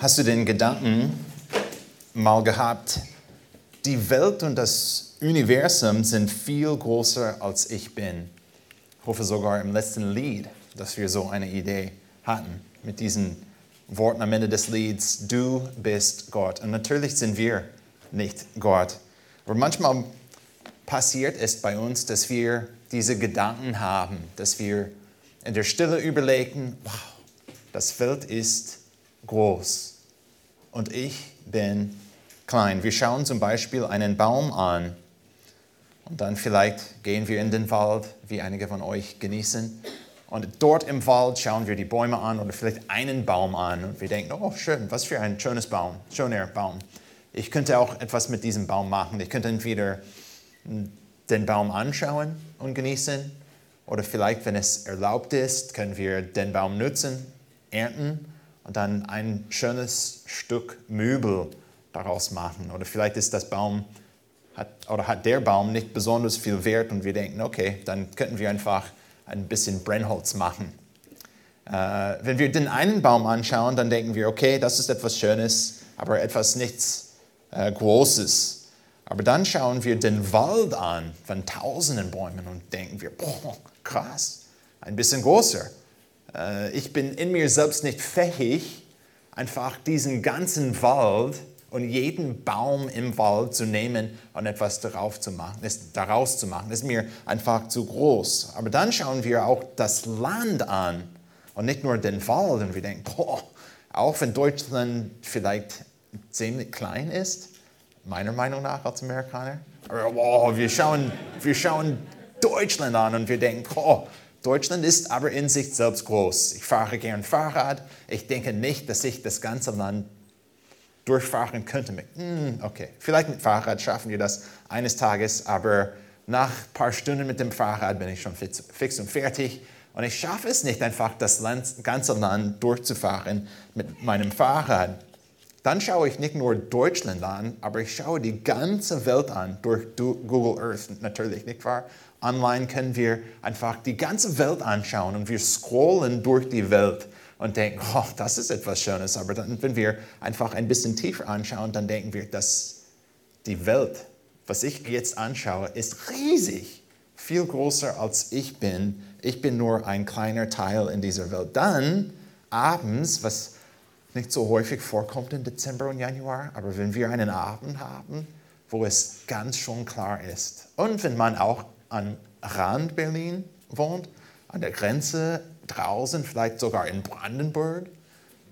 Hast du den Gedanken mal gehabt, die Welt und das Universum sind viel größer als ich bin? Ich hoffe sogar im letzten Lied, dass wir so eine Idee hatten mit diesen Worten am Ende des Lieds, du bist Gott. Und natürlich sind wir nicht Gott. Aber manchmal passiert es bei uns, dass wir diese Gedanken haben, dass wir in der Stille überlegen, wow, das Welt ist groß und ich bin klein. Wir schauen zum Beispiel einen Baum an und dann vielleicht gehen wir in den Wald, wie einige von euch genießen. Und dort im Wald schauen wir die Bäume an oder vielleicht einen Baum an und wir denken, oh schön, was für ein schönes Baum, schöner Baum. Ich könnte auch etwas mit diesem Baum machen. Ich könnte entweder den Baum anschauen und genießen oder vielleicht, wenn es erlaubt ist, können wir den Baum nutzen, ernten dann ein schönes Stück Möbel daraus machen. Oder vielleicht ist das Baum hat, oder hat der Baum nicht besonders viel Wert und wir denken, okay, dann könnten wir einfach ein bisschen Brennholz machen. Äh, wenn wir den einen Baum anschauen, dann denken wir, okay, das ist etwas Schönes, aber etwas nichts äh, Großes. Aber dann schauen wir den Wald an von tausenden Bäumen und denken wir, boah, krass, ein bisschen größer. Äh, ich bin in mir selbst nicht fähig, einfach diesen ganzen Wald und jeden Baum im Wald zu nehmen und etwas darauf zu machen, ist, daraus zu machen. Ist mir einfach zu groß. Aber dann schauen wir auch das Land an und nicht nur den Wald und wir denken, boah, auch wenn Deutschland vielleicht ziemlich klein ist, meiner Meinung nach als Amerikaner, aber boah, wir, schauen, wir schauen Deutschland an und wir denken, boah, Deutschland ist aber in sich selbst groß. Ich fahre gern Fahrrad. Ich denke nicht, dass ich das ganze Land durchfahren könnte. Hm, okay, vielleicht mit Fahrrad schaffen wir das eines Tages, aber nach ein paar Stunden mit dem Fahrrad bin ich schon fix und fertig. Und ich schaffe es nicht einfach, das ganze Land durchzufahren mit meinem Fahrrad. Dann schaue ich nicht nur Deutschland an, aber ich schaue die ganze Welt an durch Google Earth natürlich, nicht wahr? Online können wir einfach die ganze Welt anschauen und wir scrollen durch die Welt und denken, oh, das ist etwas Schönes. Aber dann, wenn wir einfach ein bisschen tiefer anschauen, dann denken wir, dass die Welt, was ich jetzt anschaue, ist riesig, viel größer als ich bin. Ich bin nur ein kleiner Teil in dieser Welt. Dann abends, was nicht so häufig vorkommt im Dezember und Januar, aber wenn wir einen Abend haben, wo es ganz schon klar ist und wenn man auch am Rand Berlin wohnt, an der Grenze draußen, vielleicht sogar in Brandenburg,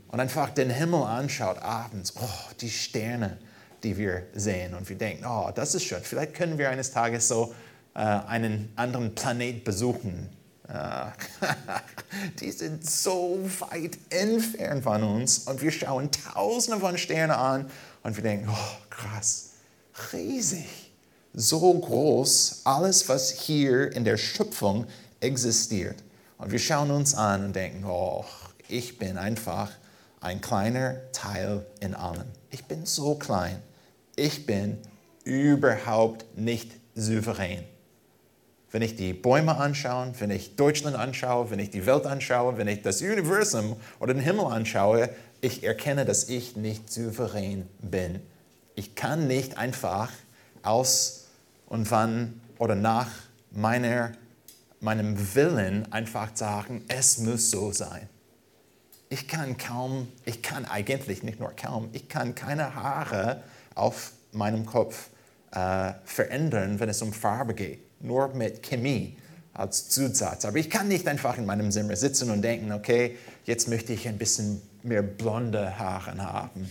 und einfach den Himmel anschaut abends, oh, die Sterne, die wir sehen, und wir denken, oh, das ist schön, vielleicht können wir eines Tages so äh, einen anderen Planet besuchen. Äh, die sind so weit entfernt von uns. Und wir schauen tausende von Sternen an. Und wir denken, oh, krass, riesig so groß, alles, was hier in der Schöpfung existiert. Und wir schauen uns an und denken, oh, ich bin einfach ein kleiner Teil in allem. Ich bin so klein. Ich bin überhaupt nicht souverän. Wenn ich die Bäume anschaue, wenn ich Deutschland anschaue, wenn ich die Welt anschaue, wenn ich das Universum oder den Himmel anschaue, ich erkenne, dass ich nicht souverän bin. Ich kann nicht einfach aus und wann oder nach meiner, meinem Willen einfach sagen, es muss so sein. Ich kann kaum, ich kann eigentlich nicht nur kaum, ich kann keine Haare auf meinem Kopf äh, verändern, wenn es um Farbe geht, nur mit Chemie als Zusatz. Aber ich kann nicht einfach in meinem Zimmer sitzen und denken, okay, jetzt möchte ich ein bisschen mehr blonde Haare haben.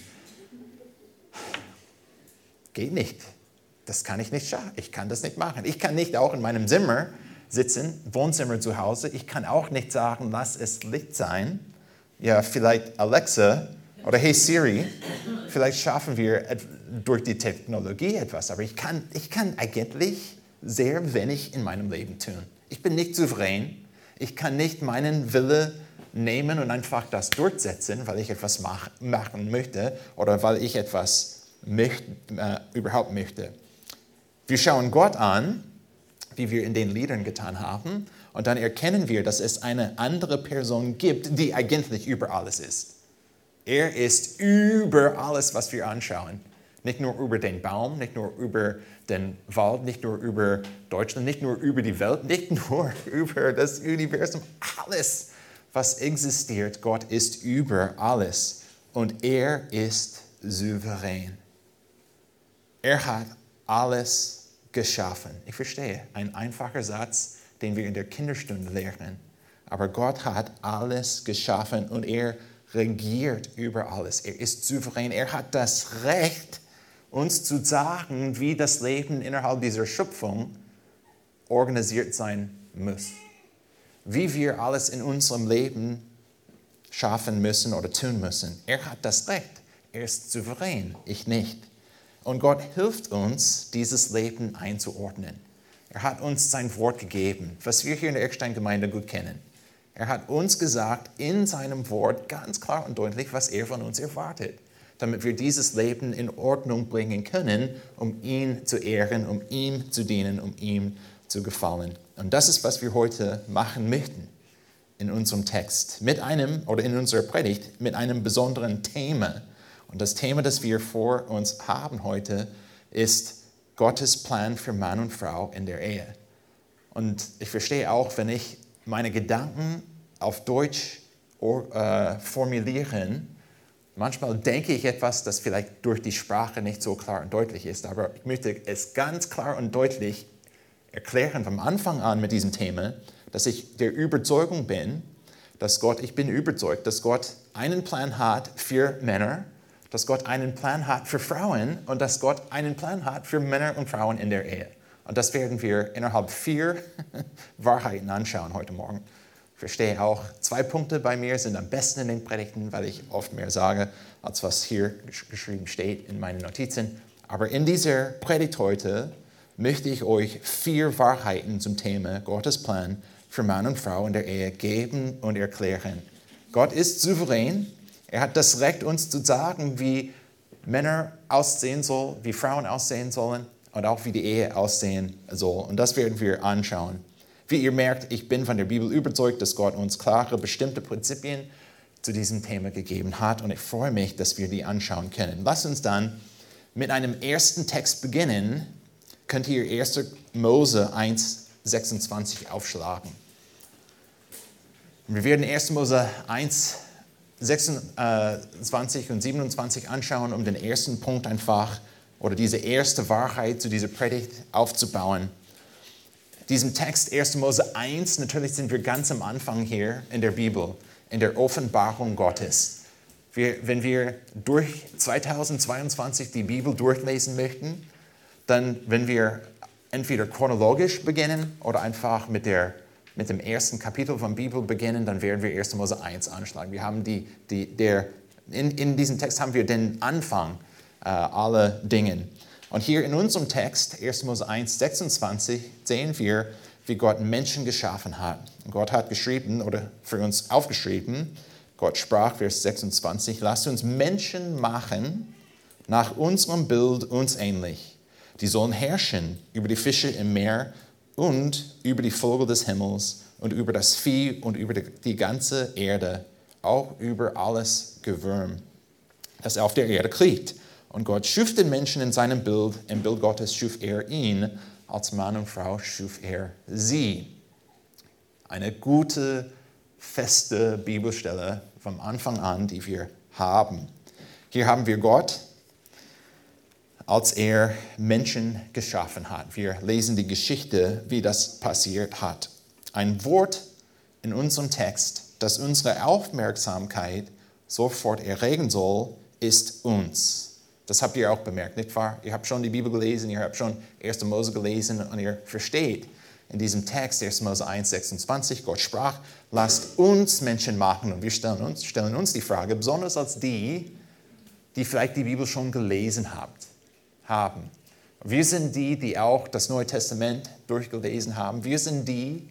Geht nicht. Das kann ich nicht schaffen. Ich kann das nicht machen. Ich kann nicht auch in meinem Zimmer sitzen, Wohnzimmer zu Hause. Ich kann auch nicht sagen, lass es Licht sein. Ja, vielleicht Alexa oder Hey Siri. Vielleicht schaffen wir durch die Technologie etwas, aber ich kann, ich kann eigentlich sehr wenig in meinem Leben tun. Ich bin nicht souverän. Ich kann nicht meinen Wille nehmen und einfach das durchsetzen, weil ich etwas mach, machen möchte oder weil ich etwas möcht, äh, überhaupt möchte. Wir schauen Gott an, wie wir in den Liedern getan haben, und dann erkennen wir, dass es eine andere Person gibt, die eigentlich über alles ist. Er ist über alles, was wir anschauen. Nicht nur über den Baum, nicht nur über den Wald, nicht nur über Deutschland, nicht nur über die Welt, nicht nur über das Universum. Alles, was existiert, Gott ist über alles. Und er ist souverän. Er hat alles geschaffen. Ich verstehe, ein einfacher Satz, den wir in der Kinderstunde lernen. Aber Gott hat alles geschaffen und er regiert über alles. Er ist souverän. Er hat das Recht, uns zu sagen, wie das Leben innerhalb dieser Schöpfung organisiert sein muss. Wie wir alles in unserem Leben schaffen müssen oder tun müssen. Er hat das Recht. Er ist souverän, ich nicht. Und Gott hilft uns, dieses Leben einzuordnen. Er hat uns sein Wort gegeben, was wir hier in der Eckstein-Gemeinde gut kennen. Er hat uns gesagt in seinem Wort ganz klar und deutlich, was er von uns erwartet, damit wir dieses Leben in Ordnung bringen können, um ihn zu ehren, um ihm zu dienen, um ihm zu gefallen. Und das ist, was wir heute machen möchten in unserem Text, mit einem oder in unserer Predigt mit einem besonderen Thema. Und das Thema, das wir vor uns haben heute, ist Gottes Plan für Mann und Frau in der Ehe. Und ich verstehe auch, wenn ich meine Gedanken auf Deutsch äh, formulieren, manchmal denke ich etwas, das vielleicht durch die Sprache nicht so klar und deutlich ist, aber ich möchte es ganz klar und deutlich erklären vom Anfang an mit diesem Thema, dass ich der Überzeugung bin, dass Gott, ich bin überzeugt, dass Gott einen Plan hat für Männer, dass Gott einen Plan hat für Frauen und dass Gott einen Plan hat für Männer und Frauen in der Ehe. Und das werden wir innerhalb vier Wahrheiten anschauen heute Morgen. Ich verstehe auch, zwei Punkte bei mir sind am besten in den Predigten, weil ich oft mehr sage, als was hier geschrieben steht in meinen Notizen. Aber in dieser Predigt heute möchte ich euch vier Wahrheiten zum Thema Gottes Plan für Mann und Frau in der Ehe geben und erklären. Gott ist souverän. Er hat das Recht, uns zu sagen, wie Männer aussehen sollen, wie Frauen aussehen sollen und auch wie die Ehe aussehen soll. Und das werden wir anschauen. Wie ihr merkt, ich bin von der Bibel überzeugt, dass Gott uns klare, bestimmte Prinzipien zu diesem Thema gegeben hat und ich freue mich, dass wir die anschauen können. Lass uns dann mit einem ersten Text beginnen. Könnt ihr 1. Mose 1, 26 aufschlagen. Wir werden 1. Mose 1, 26 und 27 anschauen, um den ersten Punkt einfach oder diese erste Wahrheit zu dieser Predigt aufzubauen. Diesem Text 1. Mose 1, natürlich sind wir ganz am Anfang hier in der Bibel, in der Offenbarung Gottes. Wir, wenn wir durch 2022 die Bibel durchlesen möchten, dann, wenn wir entweder chronologisch beginnen oder einfach mit, der, mit dem ersten Kapitel von Bibel beginnen, dann werden wir 1. Mose 1 anschlagen. Wir haben die, die, der, in, in diesem Text haben wir den Anfang äh, aller Dinge. Und hier in unserem Text, 1. Mose 1, 26, sehen wir, wie Gott Menschen geschaffen hat. Gott hat geschrieben oder für uns aufgeschrieben, Gott sprach, Vers 26, lasst uns Menschen machen nach unserem Bild uns ähnlich. Die sollen herrschen über die Fische im Meer und über die Vögel des Himmels und über das Vieh und über die ganze Erde, auch über alles Gewürm, das auf der Erde kriegt. Und Gott schuf den Menschen in seinem Bild, im Bild Gottes schuf er ihn, als Mann und Frau schuf er sie. Eine gute, feste Bibelstelle vom Anfang an, die wir haben. Hier haben wir Gott, als er Menschen geschaffen hat. Wir lesen die Geschichte, wie das passiert hat. Ein Wort in unserem Text, das unsere Aufmerksamkeit sofort erregen soll, ist uns. Das habt ihr auch bemerkt, nicht wahr? Ihr habt schon die Bibel gelesen, ihr habt schon 1. Mose gelesen und ihr versteht in diesem Text, 1. Mose 1, 26, Gott sprach, lasst uns Menschen machen. Und wir stellen uns, stellen uns die Frage, besonders als die, die vielleicht die Bibel schon gelesen habt, haben. Wir sind die, die auch das Neue Testament durchgelesen haben. Wir sind die,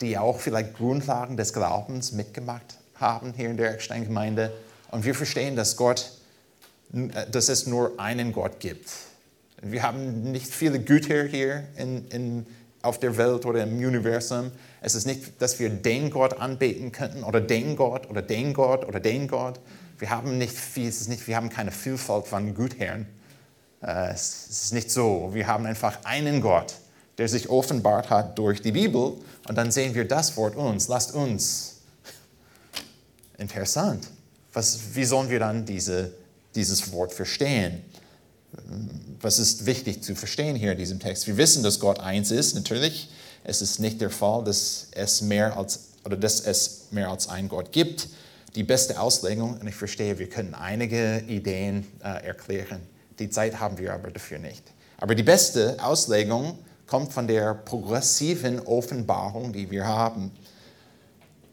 die auch vielleicht Grundlagen des Glaubens mitgemacht haben hier in der Eckstein-Gemeinde. Und wir verstehen, dass Gott dass es nur einen Gott gibt. Wir haben nicht viele Güter hier in, in, auf der Welt oder im Universum. Es ist nicht, dass wir den Gott anbeten könnten oder den Gott oder den Gott oder den Gott, wir haben nicht viel, es ist nicht, wir haben keine Vielfalt von Gutherren. Äh, es ist nicht so. Wir haben einfach einen Gott, der sich offenbart hat durch die Bibel. Und dann sehen wir das Wort uns. Lasst uns. Interessant. Was, wie sollen wir dann diese, dieses Wort verstehen? Was ist wichtig zu verstehen hier in diesem Text? Wir wissen, dass Gott eins ist, natürlich. Es ist nicht der Fall, dass es mehr als, oder dass es mehr als einen Gott gibt. Die beste Auslegung, und ich verstehe, wir können einige Ideen äh, erklären. Die Zeit haben wir aber dafür nicht. Aber die beste Auslegung kommt von der progressiven Offenbarung, die wir haben,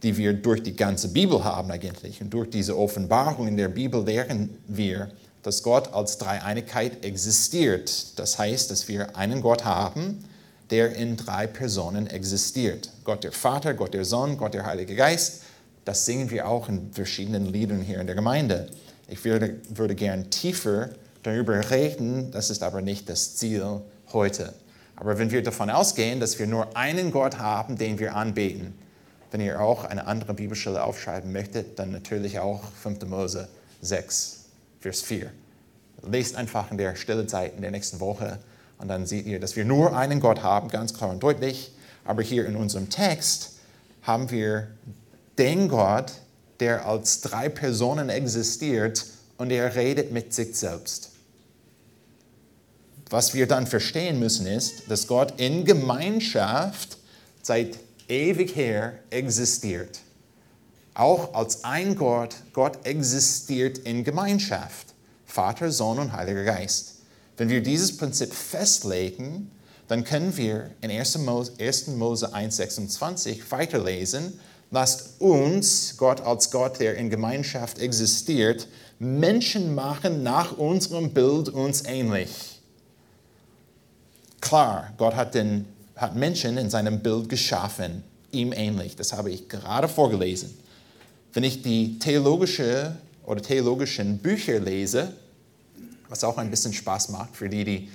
die wir durch die ganze Bibel haben eigentlich. Und durch diese Offenbarung in der Bibel lernen wir, dass Gott als Dreieinigkeit existiert. Das heißt, dass wir einen Gott haben, der in drei Personen existiert. Gott der Vater, Gott der Sohn, Gott der Heilige Geist. Das singen wir auch in verschiedenen Liedern hier in der Gemeinde. Ich würde, würde gern tiefer darüber reden, das ist aber nicht das Ziel heute. Aber wenn wir davon ausgehen, dass wir nur einen Gott haben, den wir anbeten, wenn ihr auch eine andere Bibelstelle aufschreiben möchtet, dann natürlich auch 5. Mose 6, Vers 4. Lest einfach in der stille Zeit in der nächsten Woche und dann seht ihr, dass wir nur einen Gott haben, ganz klar und deutlich. Aber hier in unserem Text haben wir den Gott, der als drei Personen existiert und er redet mit sich selbst. Was wir dann verstehen müssen ist, dass Gott in Gemeinschaft seit ewig her existiert. Auch als ein Gott, Gott existiert in Gemeinschaft. Vater, Sohn und Heiliger Geist. Wenn wir dieses Prinzip festlegen, dann können wir in 1. Mose, 1. Mose 1,26 weiterlesen, lasst uns, Gott als Gott, der in Gemeinschaft existiert, Menschen machen nach unserem Bild uns ähnlich. Klar, Gott hat, den, hat Menschen in seinem Bild geschaffen, ihm ähnlich. Das habe ich gerade vorgelesen. Wenn ich die theologische oder theologischen Bücher lese, was auch ein bisschen Spaß macht für die, die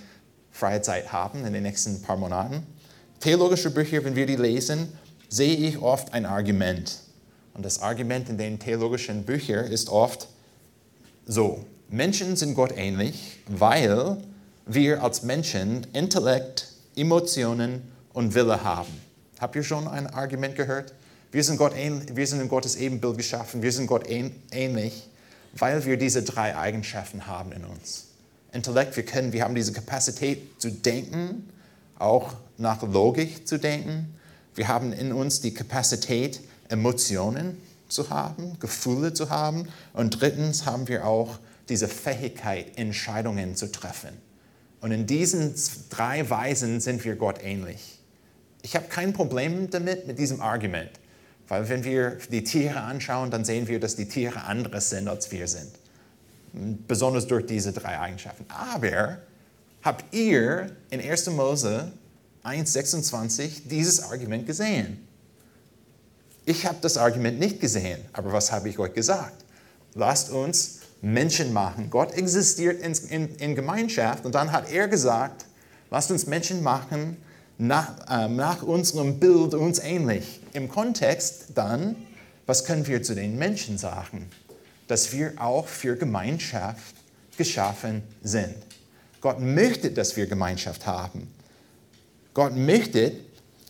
freie Zeit haben in den nächsten paar Monaten. Theologische Bücher, wenn wir die lesen, sehe ich oft ein Argument. Und das Argument in den theologischen Büchern ist oft so, Menschen sind Gott ähnlich, weil wir als Menschen Intellekt, Emotionen und Wille haben. Habt ihr schon ein Argument gehört? Wir sind, Gott ähnlich, wir sind in Gottes Ebenbild geschaffen, wir sind Gott ähnlich, weil wir diese drei Eigenschaften haben in uns. Intellekt, wir können, wir haben diese Kapazität zu denken, auch nach Logik zu denken. Wir haben in uns die Kapazität, Emotionen zu haben, Gefühle zu haben. Und drittens haben wir auch diese Fähigkeit, Entscheidungen zu treffen. Und in diesen drei Weisen sind wir Gott ähnlich. Ich habe kein Problem damit, mit diesem Argument, weil wenn wir die Tiere anschauen, dann sehen wir, dass die Tiere anderes sind, als wir sind besonders durch diese drei Eigenschaften. Aber habt ihr in 1. Mose 1.26 dieses Argument gesehen? Ich habe das Argument nicht gesehen, aber was habe ich euch gesagt? Lasst uns Menschen machen. Gott existiert in, in, in Gemeinschaft und dann hat er gesagt, lasst uns Menschen machen nach, äh, nach unserem Bild uns ähnlich. Im Kontext dann, was können wir zu den Menschen sagen? dass wir auch für Gemeinschaft geschaffen sind. Gott möchte, dass wir Gemeinschaft haben. Gott möchte,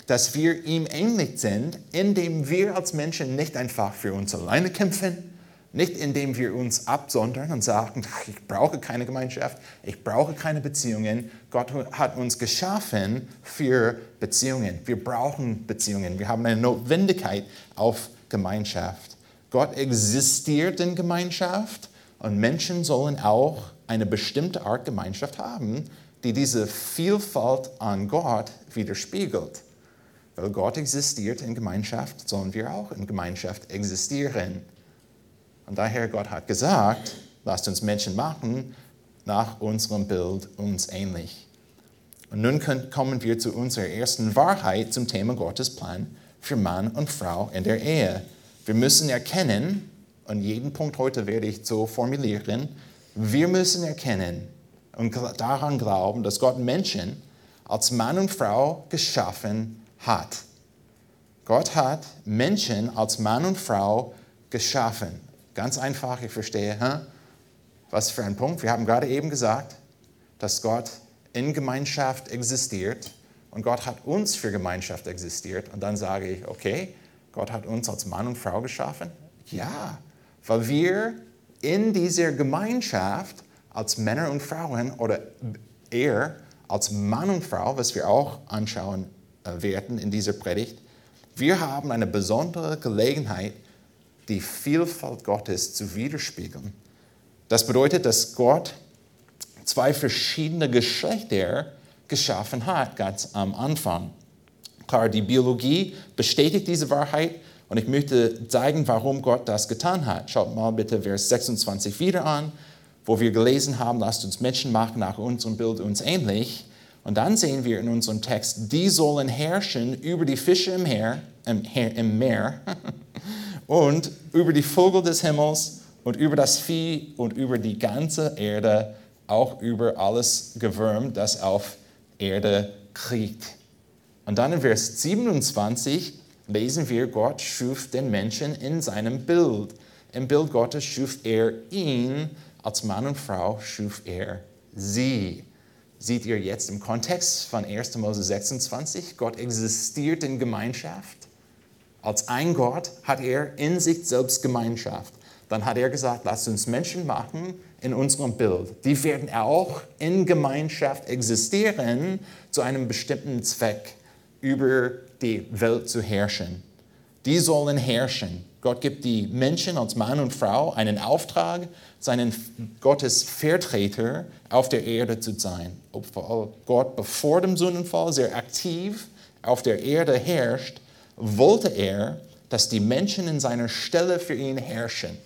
dass wir ihm ähnlich sind, indem wir als Menschen nicht einfach für uns alleine kämpfen, nicht indem wir uns absondern und sagen, ich brauche keine Gemeinschaft, ich brauche keine Beziehungen. Gott hat uns geschaffen für Beziehungen. Wir brauchen Beziehungen. Wir haben eine Notwendigkeit auf Gemeinschaft. Gott existiert in Gemeinschaft und Menschen sollen auch eine bestimmte Art Gemeinschaft haben, die diese Vielfalt an Gott widerspiegelt. Weil Gott existiert in Gemeinschaft, sollen wir auch in Gemeinschaft existieren. Und daher Gott hat gesagt, lasst uns Menschen machen nach unserem Bild uns ähnlich. Und nun kommen wir zu unserer ersten Wahrheit zum Thema Gottes Plan für Mann und Frau in der Ehe. Wir müssen erkennen, und jeden Punkt heute werde ich so formulieren, wir müssen erkennen und daran glauben, dass Gott Menschen als Mann und Frau geschaffen hat. Gott hat Menschen als Mann und Frau geschaffen. Ganz einfach, ich verstehe. Hä? Was für ein Punkt. Wir haben gerade eben gesagt, dass Gott in Gemeinschaft existiert und Gott hat uns für Gemeinschaft existiert. Und dann sage ich, okay, Gott hat uns als Mann und Frau geschaffen. Ja, weil wir in dieser Gemeinschaft als Männer und Frauen oder eher als Mann und Frau, was wir auch anschauen äh, werden in dieser Predigt, wir haben eine besondere Gelegenheit, die Vielfalt Gottes zu widerspiegeln. Das bedeutet, dass Gott zwei verschiedene Geschlechter geschaffen hat, ganz am Anfang. Klar, die Biologie bestätigt diese Wahrheit und ich möchte zeigen, warum Gott das getan hat. Schaut mal bitte Vers 26 wieder an, wo wir gelesen haben, lasst uns Menschen machen nach unserem Bild uns ähnlich. Und dann sehen wir in unserem Text, die sollen herrschen über die Fische im, Meer, im, im Meer und über die Vögel des Himmels und über das Vieh und über die ganze Erde, auch über alles Gewürm, das auf Erde kriegt. Und dann in Vers 27 lesen wir, Gott schuf den Menschen in seinem Bild. Im Bild Gottes schuf er ihn, als Mann und Frau schuf er sie. Seht ihr jetzt im Kontext von 1. Mose 26, Gott existiert in Gemeinschaft. Als ein Gott hat er in sich selbst Gemeinschaft. Dann hat er gesagt, lasst uns Menschen machen in unserem Bild. Die werden auch in Gemeinschaft existieren zu einem bestimmten Zweck, über die Welt zu herrschen. Die sollen herrschen. Gott gibt die Menschen als Mann und Frau einen Auftrag, seinen Gottes Vertreter auf der Erde zu sein. Obwohl Gott bevor dem Sündenfall sehr aktiv auf der Erde herrscht, wollte er, dass die Menschen in seiner Stelle für ihn herrschen.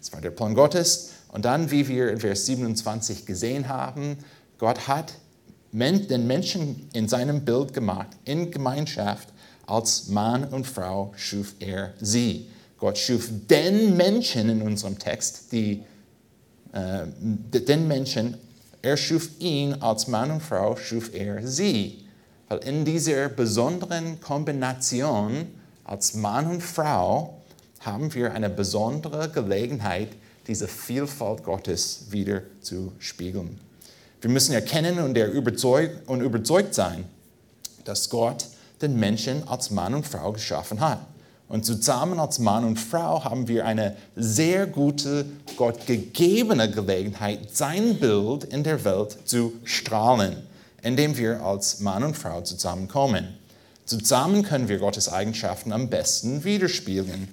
Das war der Plan Gottes. Und dann, wie wir in Vers 27 gesehen haben, Gott hat den Menschen in seinem Bild gemacht, in Gemeinschaft, als Mann und Frau schuf er sie. Gott schuf den Menschen in unserem Text, die, äh, den Menschen, er schuf ihn als Mann und Frau, schuf er sie. Weil in dieser besonderen Kombination als Mann und Frau haben wir eine besondere Gelegenheit, diese Vielfalt Gottes wieder zu spiegeln. Wir müssen erkennen und, überzeugt, und überzeugt sein, dass Gott den Menschen als Mann und Frau geschaffen hat. Und zusammen als Mann und Frau haben wir eine sehr gute, Gott gegebene Gelegenheit, sein Bild in der Welt zu strahlen, indem wir als Mann und Frau zusammenkommen. Zusammen können wir Gottes Eigenschaften am besten widerspiegeln.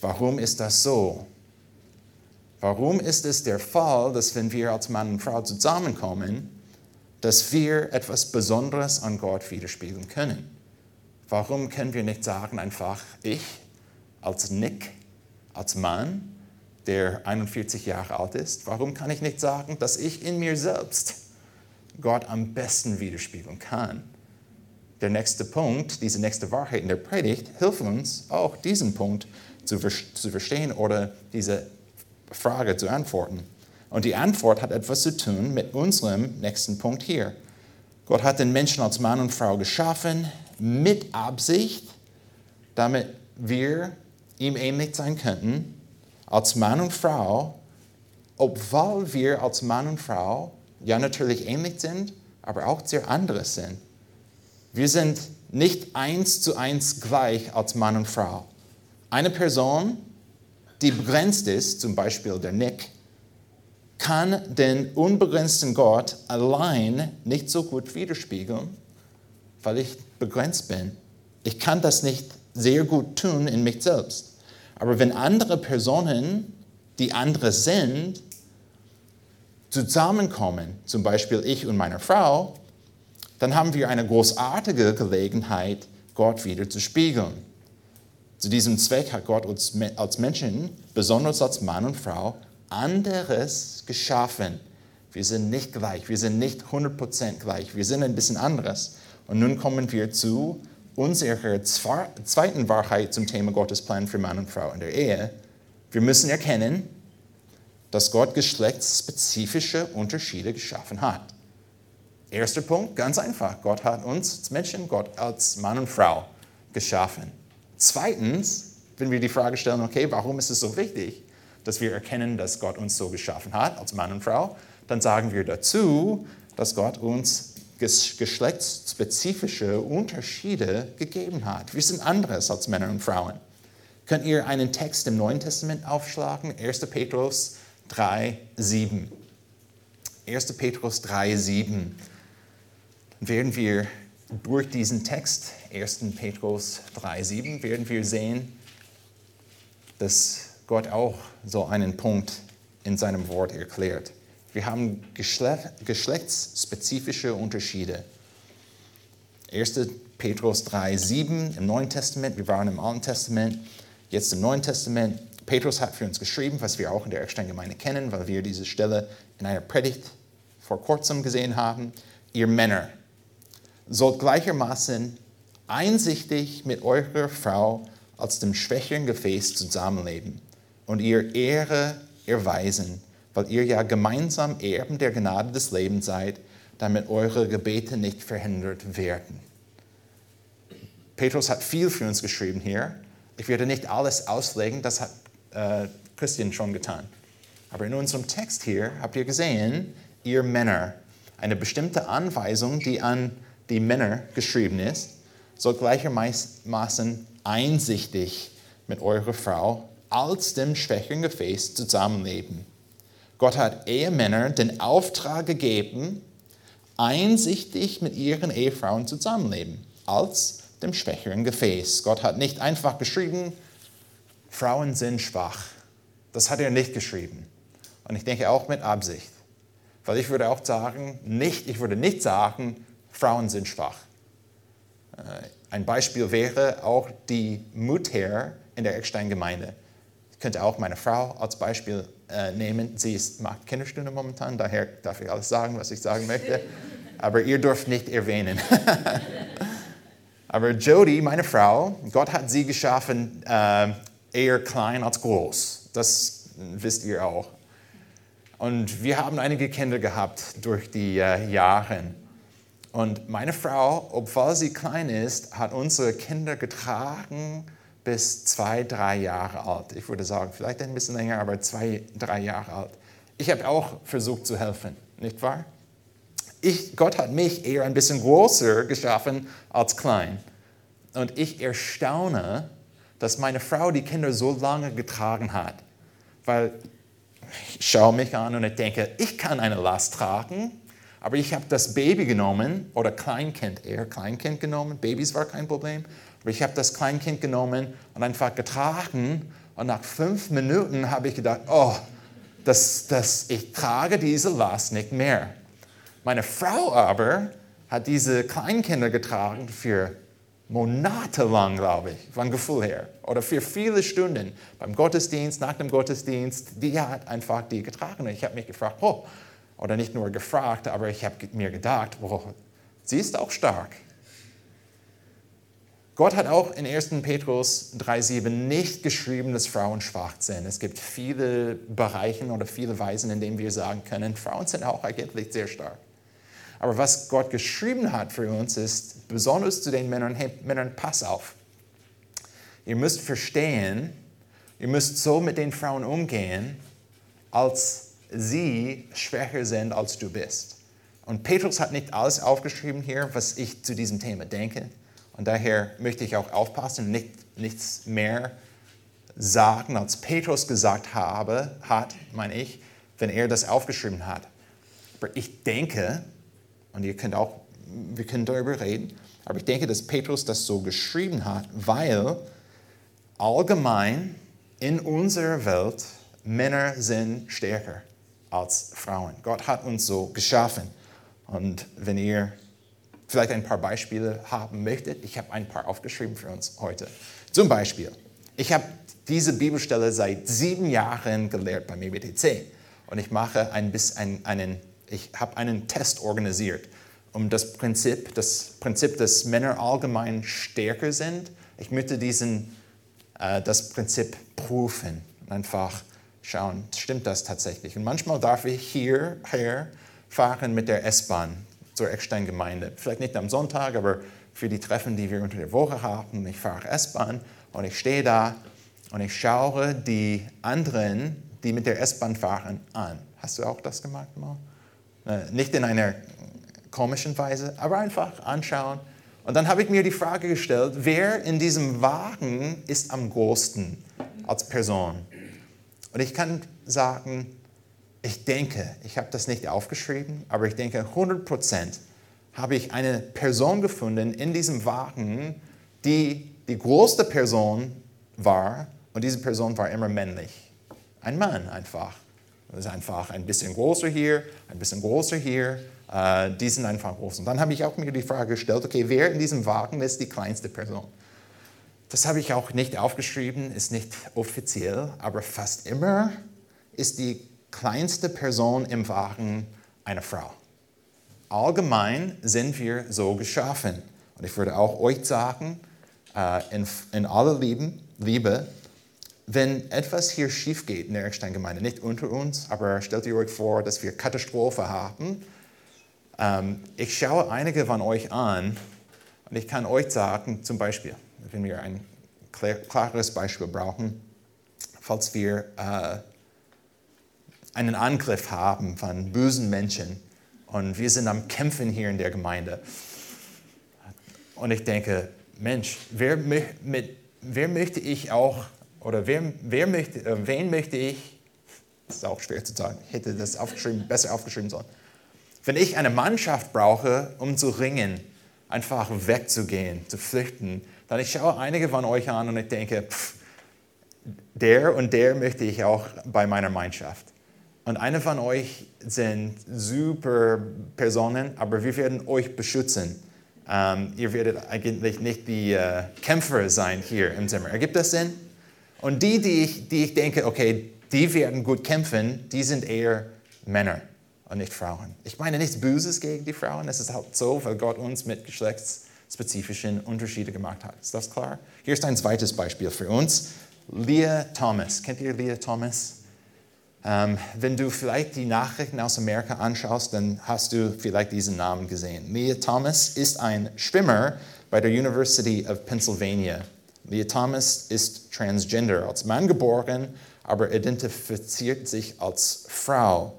Warum ist das so? Warum ist es der Fall, dass wenn wir als Mann und Frau zusammenkommen, dass wir etwas Besonderes an Gott widerspiegeln können? Warum können wir nicht sagen einfach, ich als Nick, als Mann, der 41 Jahre alt ist, warum kann ich nicht sagen, dass ich in mir selbst Gott am besten widerspiegeln kann? Der nächste Punkt, diese nächste Wahrheit in der Predigt, hilft uns auch diesen Punkt zu, zu verstehen oder diese Frage zu antworten. Und die Antwort hat etwas zu tun mit unserem nächsten Punkt hier. Gott hat den Menschen als Mann und Frau geschaffen mit Absicht, damit wir ihm ähnlich sein könnten, als Mann und Frau, obwohl wir als Mann und Frau ja natürlich ähnlich sind, aber auch sehr anderes sind. Wir sind nicht eins zu eins gleich als Mann und Frau. Eine Person, die begrenzt ist, zum Beispiel der Nick, kann den unbegrenzten Gott allein nicht so gut widerspiegeln, weil ich begrenzt bin. Ich kann das nicht sehr gut tun in mich selbst. Aber wenn andere Personen, die andere sind, zusammenkommen, zum Beispiel ich und meine Frau, dann haben wir eine großartige Gelegenheit, Gott wieder zu spiegeln. Zu diesem Zweck hat Gott uns als Menschen, besonders als Mann und Frau, anderes geschaffen. Wir sind nicht gleich, wir sind nicht 100% gleich, wir sind ein bisschen anderes. Und nun kommen wir zu unserer zweiten Wahrheit zum Thema Gottes Plan für Mann und Frau in der Ehe. Wir müssen erkennen, dass Gott geschlechtsspezifische Unterschiede geschaffen hat. Erster Punkt, ganz einfach. Gott hat uns als Menschen, Gott als Mann und Frau geschaffen. Zweitens, wenn wir die Frage stellen, okay, warum ist es so wichtig? dass wir erkennen, dass Gott uns so geschaffen hat, als Mann und Frau. Dann sagen wir dazu, dass Gott uns geschlechtsspezifische Unterschiede gegeben hat. Wir sind anderes als Männer und Frauen. Könnt ihr einen Text im Neuen Testament aufschlagen? 1. Petrus 3, 7. 1. Petrus 3, 7. Dann werden wir durch diesen Text, 1. Petrus 3, 7, werden wir sehen, dass Gott auch so einen Punkt in seinem Wort erklärt. Wir haben geschlechtsspezifische Unterschiede. 1. Petrus 3, 7 im Neuen Testament, wir waren im Alten Testament, jetzt im Neuen Testament. Petrus hat für uns geschrieben, was wir auch in der Eckstein-Gemeinde kennen, weil wir diese Stelle in einer Predigt vor kurzem gesehen haben. Ihr Männer sollt gleichermaßen einsichtig mit eurer Frau als dem schwächeren Gefäß zusammenleben und ihr Ehre erweisen, weil ihr ja gemeinsam Erben der Gnade des Lebens seid, damit eure Gebete nicht verhindert werden. Petrus hat viel für uns geschrieben hier. Ich werde nicht alles auslegen, das hat äh, Christian schon getan. Aber in unserem Text hier habt ihr gesehen, ihr Männer, eine bestimmte Anweisung, die an die Männer geschrieben ist, soll gleichermaßen einsichtig mit eurer Frau als dem schwächeren Gefäß zusammenleben. Gott hat Ehemänner den Auftrag gegeben, einsichtig mit ihren Ehefrauen zusammenleben, als dem schwächeren Gefäß. Gott hat nicht einfach geschrieben, Frauen sind schwach. Das hat er nicht geschrieben. Und ich denke auch mit Absicht. Weil ich würde auch sagen, nicht, ich würde nicht sagen, Frauen sind schwach. Äh, ein Beispiel wäre auch die Mutter in der Eckstein-Gemeinde. Ich könnte auch meine Frau als Beispiel äh, nehmen. Sie ist, macht Kinderstunde momentan, daher darf ich alles sagen, was ich sagen möchte. Aber ihr dürft nicht erwähnen. Aber Jody, meine Frau, Gott hat sie geschaffen äh, eher klein als groß. Das wisst ihr auch. Und wir haben einige Kinder gehabt durch die äh, Jahre. Und meine Frau, obwohl sie klein ist, hat unsere Kinder getragen bis zwei, drei Jahre alt. Ich würde sagen, vielleicht ein bisschen länger, aber zwei, drei Jahre alt. Ich habe auch versucht zu helfen, nicht wahr? Ich, Gott hat mich eher ein bisschen größer geschaffen als klein. Und ich erstaune, dass meine Frau die Kinder so lange getragen hat. Weil ich schaue mich an und ich denke, ich kann eine Last tragen, aber ich habe das Baby genommen, oder Kleinkind, eher Kleinkind genommen, Babys war kein Problem, aber ich habe das Kleinkind genommen und einfach getragen und nach fünf Minuten habe ich gedacht, oh, das, das, ich trage diese Last nicht mehr. Meine Frau aber hat diese Kleinkinder getragen für monatelang, glaube ich, von Gefühl her, oder für viele Stunden beim Gottesdienst, nach dem Gottesdienst, die hat einfach die getragen. Und ich habe mich gefragt, oh, oder nicht nur gefragt, aber ich habe mir gedacht, oh, sie ist auch stark. Gott hat auch in 1. Petrus 3,7 nicht geschrieben, dass Frauen schwach sind. Es gibt viele Bereiche oder viele Weisen, in denen wir sagen können, Frauen sind auch eigentlich sehr stark. Aber was Gott geschrieben hat für uns ist, besonders zu den Männern, hey Männern, pass auf. Ihr müsst verstehen, ihr müsst so mit den Frauen umgehen, als sie schwächer sind, als du bist. Und Petrus hat nicht alles aufgeschrieben hier, was ich zu diesem Thema denke. Und daher möchte ich auch aufpassen nicht, nichts mehr sagen, als Petrus gesagt habe, hat, meine ich, wenn er das aufgeschrieben hat. Aber ich denke, und ihr könnt auch, wir können darüber reden, aber ich denke, dass Petrus das so geschrieben hat, weil allgemein in unserer Welt Männer sind stärker als Frauen. Gott hat uns so geschaffen. Und wenn ihr vielleicht ein paar Beispiele haben möchtet, ich habe ein paar aufgeschrieben für uns heute. Zum Beispiel, ich habe diese Bibelstelle seit sieben Jahren gelehrt beim EBTC und ich mache ein bisschen einen, ich habe einen Test organisiert, um das Prinzip, das Prinzip, dass Männer allgemein stärker sind. Ich möchte diesen, äh, das Prinzip prüfen, einfach schauen, stimmt das tatsächlich? Und manchmal darf ich hierher fahren mit der S-Bahn zur Eckstein-Gemeinde. Vielleicht nicht am Sonntag, aber für die Treffen, die wir unter der Woche haben. Ich fahre S-Bahn und ich stehe da und ich schaue die anderen, die mit der S-Bahn fahren, an. Hast du auch das gemacht mal? Äh, nicht in einer komischen Weise, aber einfach anschauen. Und dann habe ich mir die Frage gestellt, wer in diesem Wagen ist am größten als Person? Und ich kann sagen, ich denke, ich habe das nicht aufgeschrieben, aber ich denke 100 Prozent habe ich eine Person gefunden in diesem Wagen, die die größte Person war und diese Person war immer männlich. Ein Mann einfach. Das ist einfach ein bisschen größer hier, ein bisschen größer hier. Äh, die sind einfach groß. Und dann habe ich auch mir die Frage gestellt, okay, wer in diesem Wagen ist die kleinste Person? Das habe ich auch nicht aufgeschrieben, ist nicht offiziell, aber fast immer ist die kleinste Person im Wagen eine Frau. Allgemein sind wir so geschaffen. Und ich würde auch euch sagen, äh, in, in aller Lieben, Liebe, wenn etwas hier schief geht in der Eckstein-Gemeinde, nicht unter uns, aber stellt ihr euch vor, dass wir Katastrophe haben. Ähm, ich schaue einige von euch an und ich kann euch sagen, zum Beispiel, wenn wir ein klares Beispiel brauchen, falls wir äh, einen Angriff haben von bösen Menschen und wir sind am Kämpfen hier in der Gemeinde. Und ich denke, Mensch, wer, mit, wer möchte ich auch, oder wer, wer möchte, äh, wen möchte ich, das ist auch schwer zu sagen, hätte das aufgeschrieben, besser aufgeschrieben sollen. Wenn ich eine Mannschaft brauche, um zu ringen, einfach wegzugehen, zu flüchten, dann ich schaue einige von euch an und ich denke, pff, der und der möchte ich auch bei meiner Mannschaft. Und eine von euch sind super Personen, aber wir werden euch beschützen. Ähm, ihr werdet eigentlich nicht die äh, Kämpfer sein hier im Zimmer. Ergibt das Sinn? Und die, die ich, die ich denke, okay, die werden gut kämpfen, die sind eher Männer und nicht Frauen. Ich meine nichts Böses gegen die Frauen, es ist halt so, weil Gott uns mit geschlechtsspezifischen Unterschieden gemacht hat. Ist das klar? Hier ist ein zweites Beispiel für uns. Leah Thomas. Kennt ihr Leah Thomas? Ähm, wenn du vielleicht die Nachrichten aus Amerika anschaust, dann hast du vielleicht diesen Namen gesehen. Leah Thomas ist ein Schwimmer bei der University of Pennsylvania. Leah Thomas ist transgender, als Mann geboren, aber identifiziert sich als Frau.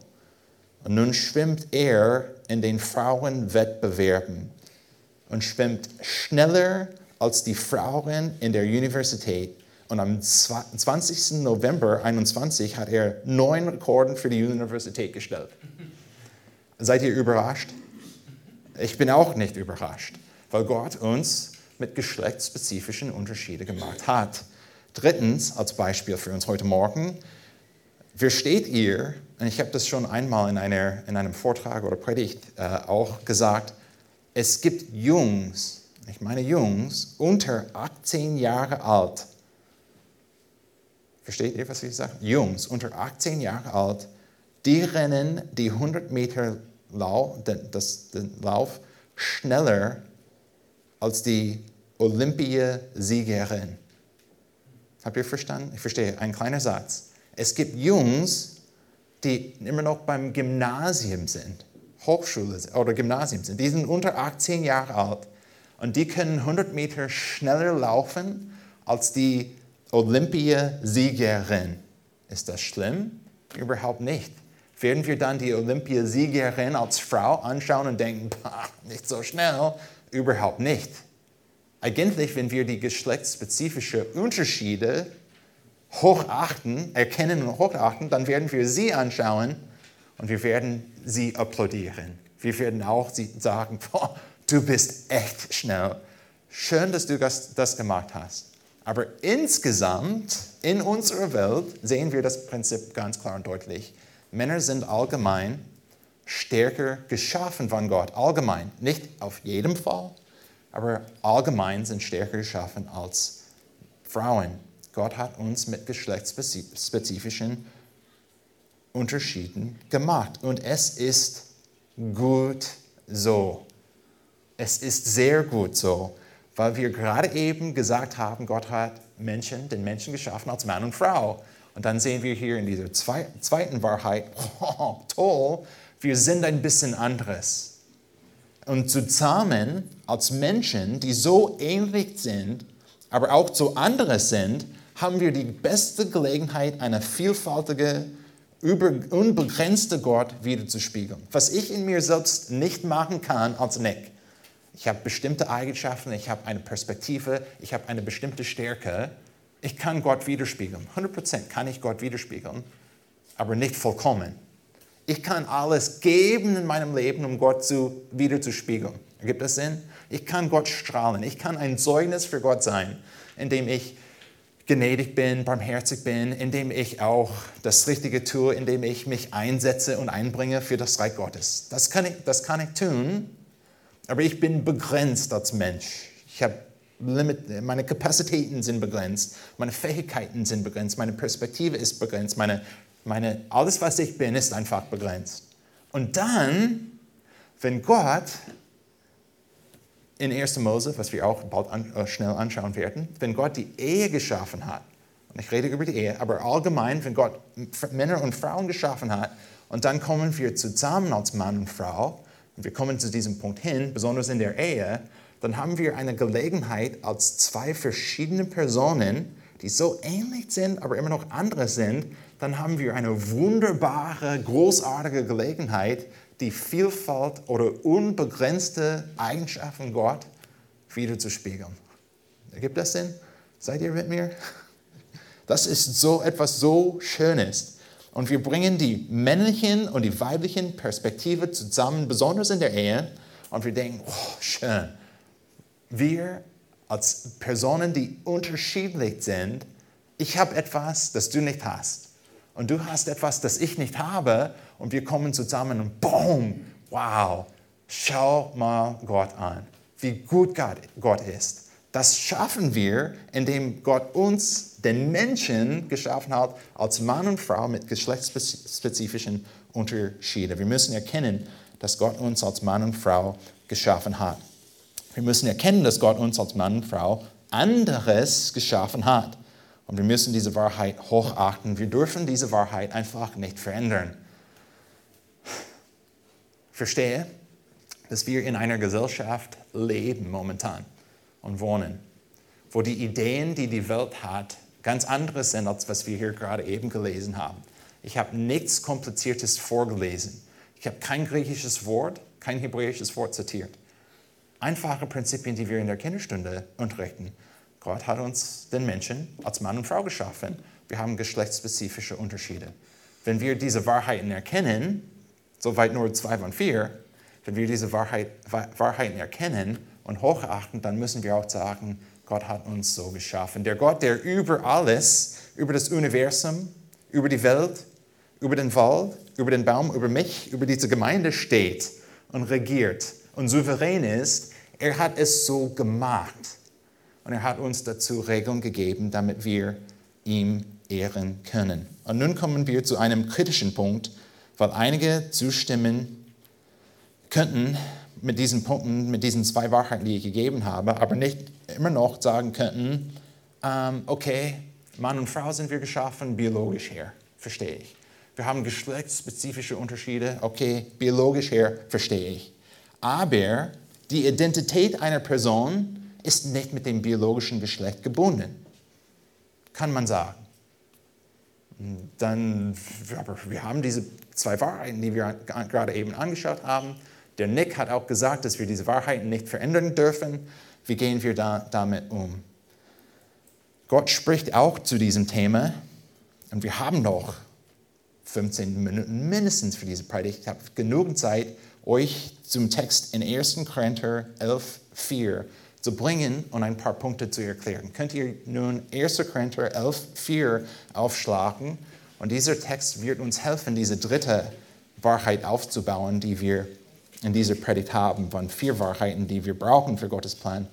Und nun schwimmt er in den Frauenwettbewerben und schwimmt schneller als die Frauen in der Universität und am 20. November 2021 hat er neun Rekorden für die Universität gestellt. Seid ihr überrascht? Ich bin auch nicht überrascht, weil Gott uns mit geschlechtsspezifischen Unterschieden gemacht hat. Drittens, als Beispiel für uns heute Morgen, versteht ihr, und ich habe das schon einmal in, einer, in einem Vortrag oder Predigt äh, auch gesagt, es gibt Jungs, ich meine Jungs, unter 18 Jahre alt, Versteht ihr, was ich sage? Jungs unter 18 Jahre alt, die rennen die 100 Meter Lauf, den, das, den Lauf schneller als die Olympiasiegerin. Habt ihr verstanden? Ich verstehe, ein kleiner Satz. Es gibt Jungs, die immer noch beim Gymnasium sind, Hochschule oder Gymnasium sind. Die sind unter 18 Jahre alt und die können 100 Meter schneller laufen als die Olympiasiegerin. Ist das schlimm? Überhaupt nicht. Werden wir dann die Olympiasiegerin als Frau anschauen und denken, nicht so schnell? Überhaupt nicht. Eigentlich, wenn wir die geschlechtsspezifischen Unterschiede hochachten, erkennen und hochachten, dann werden wir sie anschauen und wir werden sie applaudieren. Wir werden auch sagen, du bist echt schnell. Schön, dass du das, das gemacht hast. Aber insgesamt in unserer Welt sehen wir das Prinzip ganz klar und deutlich. Männer sind allgemein stärker geschaffen von Gott. Allgemein, nicht auf jedem Fall, aber allgemein sind stärker geschaffen als Frauen. Gott hat uns mit geschlechtsspezifischen Unterschieden gemacht. Und es ist gut so. Es ist sehr gut so weil wir gerade eben gesagt haben, Gott hat Menschen, den Menschen geschaffen als Mann und Frau. Und dann sehen wir hier in dieser zweiten Wahrheit, oh, toll, wir sind ein bisschen anderes. Und zusammen als Menschen, die so ähnlich sind, aber auch so anderes sind, haben wir die beste Gelegenheit, eine vielfältige, über, unbegrenzte Gott wiederzuspiegeln. Was ich in mir selbst nicht machen kann als Nick. Ich habe bestimmte Eigenschaften, ich habe eine Perspektive, ich habe eine bestimmte Stärke. Ich kann Gott widerspiegeln. 100% kann ich Gott widerspiegeln, aber nicht vollkommen. Ich kann alles geben in meinem Leben, um Gott zu, wiederzuspiegeln. Ergibt das Sinn? Ich kann Gott strahlen. Ich kann ein Zeugnis für Gott sein, indem ich gnädig bin, barmherzig bin, indem ich auch das Richtige tue, indem ich mich einsetze und einbringe für das Reich Gottes. Das kann ich, das kann ich tun, aber ich bin begrenzt als Mensch. Ich habe Limit, meine Kapazitäten sind begrenzt, meine Fähigkeiten sind begrenzt, meine Perspektive ist begrenzt, meine, meine, alles, was ich bin, ist einfach begrenzt. Und dann, wenn Gott in 1. Mose, was wir auch bald an, äh, schnell anschauen werden, wenn Gott die Ehe geschaffen hat, und ich rede über die Ehe, aber allgemein, wenn Gott Männer und Frauen geschaffen hat, und dann kommen wir zusammen als Mann und Frau, und wir kommen zu diesem Punkt hin, besonders in der Ehe, dann haben wir eine Gelegenheit als zwei verschiedene Personen, die so ähnlich sind, aber immer noch andere sind, dann haben wir eine wunderbare, großartige Gelegenheit, die Vielfalt oder unbegrenzte Eigenschaften Gott wiederzuspiegeln. Ergibt das Sinn? Seid ihr mit mir? Das ist so etwas so Schönes. Und wir bringen die männlichen und die weiblichen Perspektive zusammen, besonders in der Ehe. Und wir denken, oh, schön. Wir als Personen, die unterschiedlich sind, ich habe etwas, das du nicht hast. Und du hast etwas, das ich nicht habe und wir kommen zusammen und boom, wow, schau mal Gott an, wie gut Gott ist. Das schaffen wir, indem Gott uns, den Menschen, geschaffen hat als Mann und Frau mit geschlechtsspezifischen Unterschieden. Wir müssen erkennen, dass Gott uns als Mann und Frau geschaffen hat. Wir müssen erkennen, dass Gott uns als Mann und Frau anderes geschaffen hat. Und wir müssen diese Wahrheit hochachten. Wir dürfen diese Wahrheit einfach nicht verändern verstehe, dass wir in einer Gesellschaft leben momentan und wohnen, wo die Ideen, die die Welt hat, ganz anderes sind, als was wir hier gerade eben gelesen haben. Ich habe nichts Kompliziertes vorgelesen. Ich habe kein griechisches Wort, kein hebräisches Wort zitiert. Einfache Prinzipien, die wir in der Kinderstunde unterrichten. Gott hat uns, den Menschen, als Mann und Frau geschaffen. Wir haben geschlechtsspezifische Unterschiede. Wenn wir diese Wahrheiten erkennen, Soweit nur zwei von vier. Wenn wir diese Wahrheit, Wahrheiten erkennen und hochachten, dann müssen wir auch sagen, Gott hat uns so geschaffen. Der Gott, der über alles, über das Universum, über die Welt, über den Wald, über den Baum, über mich, über diese Gemeinde steht und regiert und souverän ist, er hat es so gemacht. Und er hat uns dazu Regeln gegeben, damit wir ihm ehren können. Und nun kommen wir zu einem kritischen Punkt, weil einige zustimmen könnten mit diesen Punkten, mit diesen zwei Wahrheiten, die ich gegeben habe, aber nicht immer noch sagen könnten, ähm, okay, Mann und Frau sind wir geschaffen, biologisch her, verstehe ich. Wir haben geschlechtsspezifische Unterschiede, okay, biologisch her, verstehe ich. Aber die Identität einer Person ist nicht mit dem biologischen Geschlecht gebunden, kann man sagen. Dann, aber wir haben diese zwei Wahrheiten, die wir gerade eben angeschaut haben. Der Nick hat auch gesagt, dass wir diese Wahrheiten nicht verändern dürfen. Wie gehen wir da, damit um? Gott spricht auch zu diesem Thema und wir haben noch 15 Minuten mindestens für diese Predigt. Ich habe genug Zeit, euch zum Text in 1. Korinther 11, 4 zu bringen und ein paar Punkte zu erklären. Könnt ihr nun 1. Korinther 11, 4 aufschlagen? Und dieser Text wird uns helfen, diese dritte Wahrheit aufzubauen, die wir in dieser Predigt haben, von vier Wahrheiten, die wir brauchen für Gottes Plan,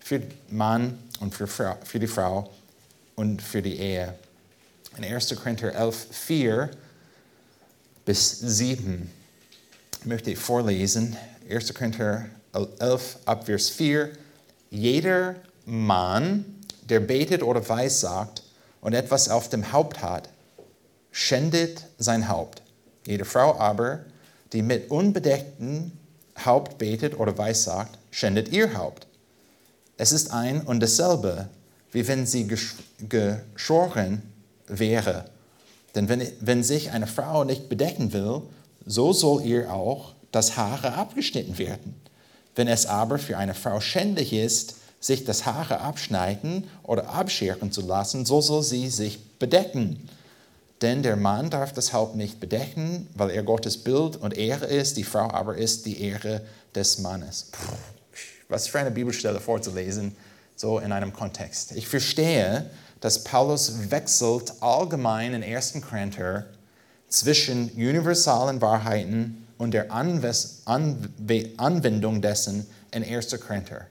für Mann und für, Frau, für die Frau und für die Ehe. In 1. Korinther 11, 4 bis 7 möchte ich vorlesen. 1. Korinther 11, Abvers 4. Jeder Mann, der betet oder weissagt und etwas auf dem Haupt hat, schändet sein Haupt. Jede Frau aber, die mit unbedecktem Haupt betet oder weissagt, schändet ihr Haupt. Es ist ein und dasselbe, wie wenn sie geschoren wäre. Denn wenn, wenn sich eine Frau nicht bedecken will, so soll ihr auch das Haare abgeschnitten werden. Wenn es aber für eine Frau schändlich ist, sich das Haare abschneiden oder abscheren zu lassen, so soll sie sich bedecken. Denn der Mann darf das Haupt nicht bedecken, weil er Gottes Bild und Ehre ist, die Frau aber ist die Ehre des Mannes. Puh, was für eine Bibelstelle vorzulesen, so in einem Kontext. Ich verstehe, dass Paulus wechselt allgemein in 1. Korinther zwischen universalen Wahrheiten und der Anwendung dessen in 1. Korinther.